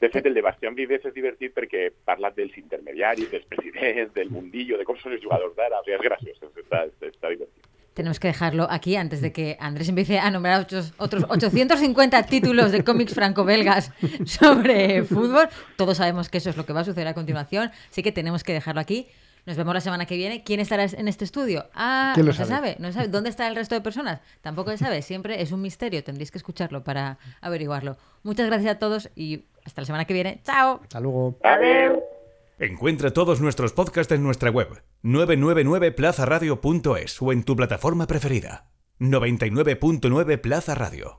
De fet, el de Bastián Vives és divertit perquè parla dels intermediaris, dels presidents, del mundillo, de com són els jugadors d'ara. O sigui, és graciós, està, està divertit. Tenemos que dejarlo aquí antes de que Andrés empiece a nombrar otros, otros 850 títulos de cómics franco-belgas sobre fútbol. Todos sabemos que eso es lo que va a suceder a continuación, así que tenemos que dejarlo aquí. Nos vemos la semana que viene. ¿Quién estará en este estudio? Ah, ¿Quién lo no se sabe? No se sabe. ¿Dónde está el resto de personas? Tampoco se sabe. Siempre es un misterio. Tendréis que escucharlo para averiguarlo. Muchas gracias a todos y hasta la semana que viene. ¡Chao! Hasta luego. Adéu! Encuentra todos nuestros podcasts en nuestra web 999plazaradio.es o en tu plataforma preferida. 99.9 Plaza Radio.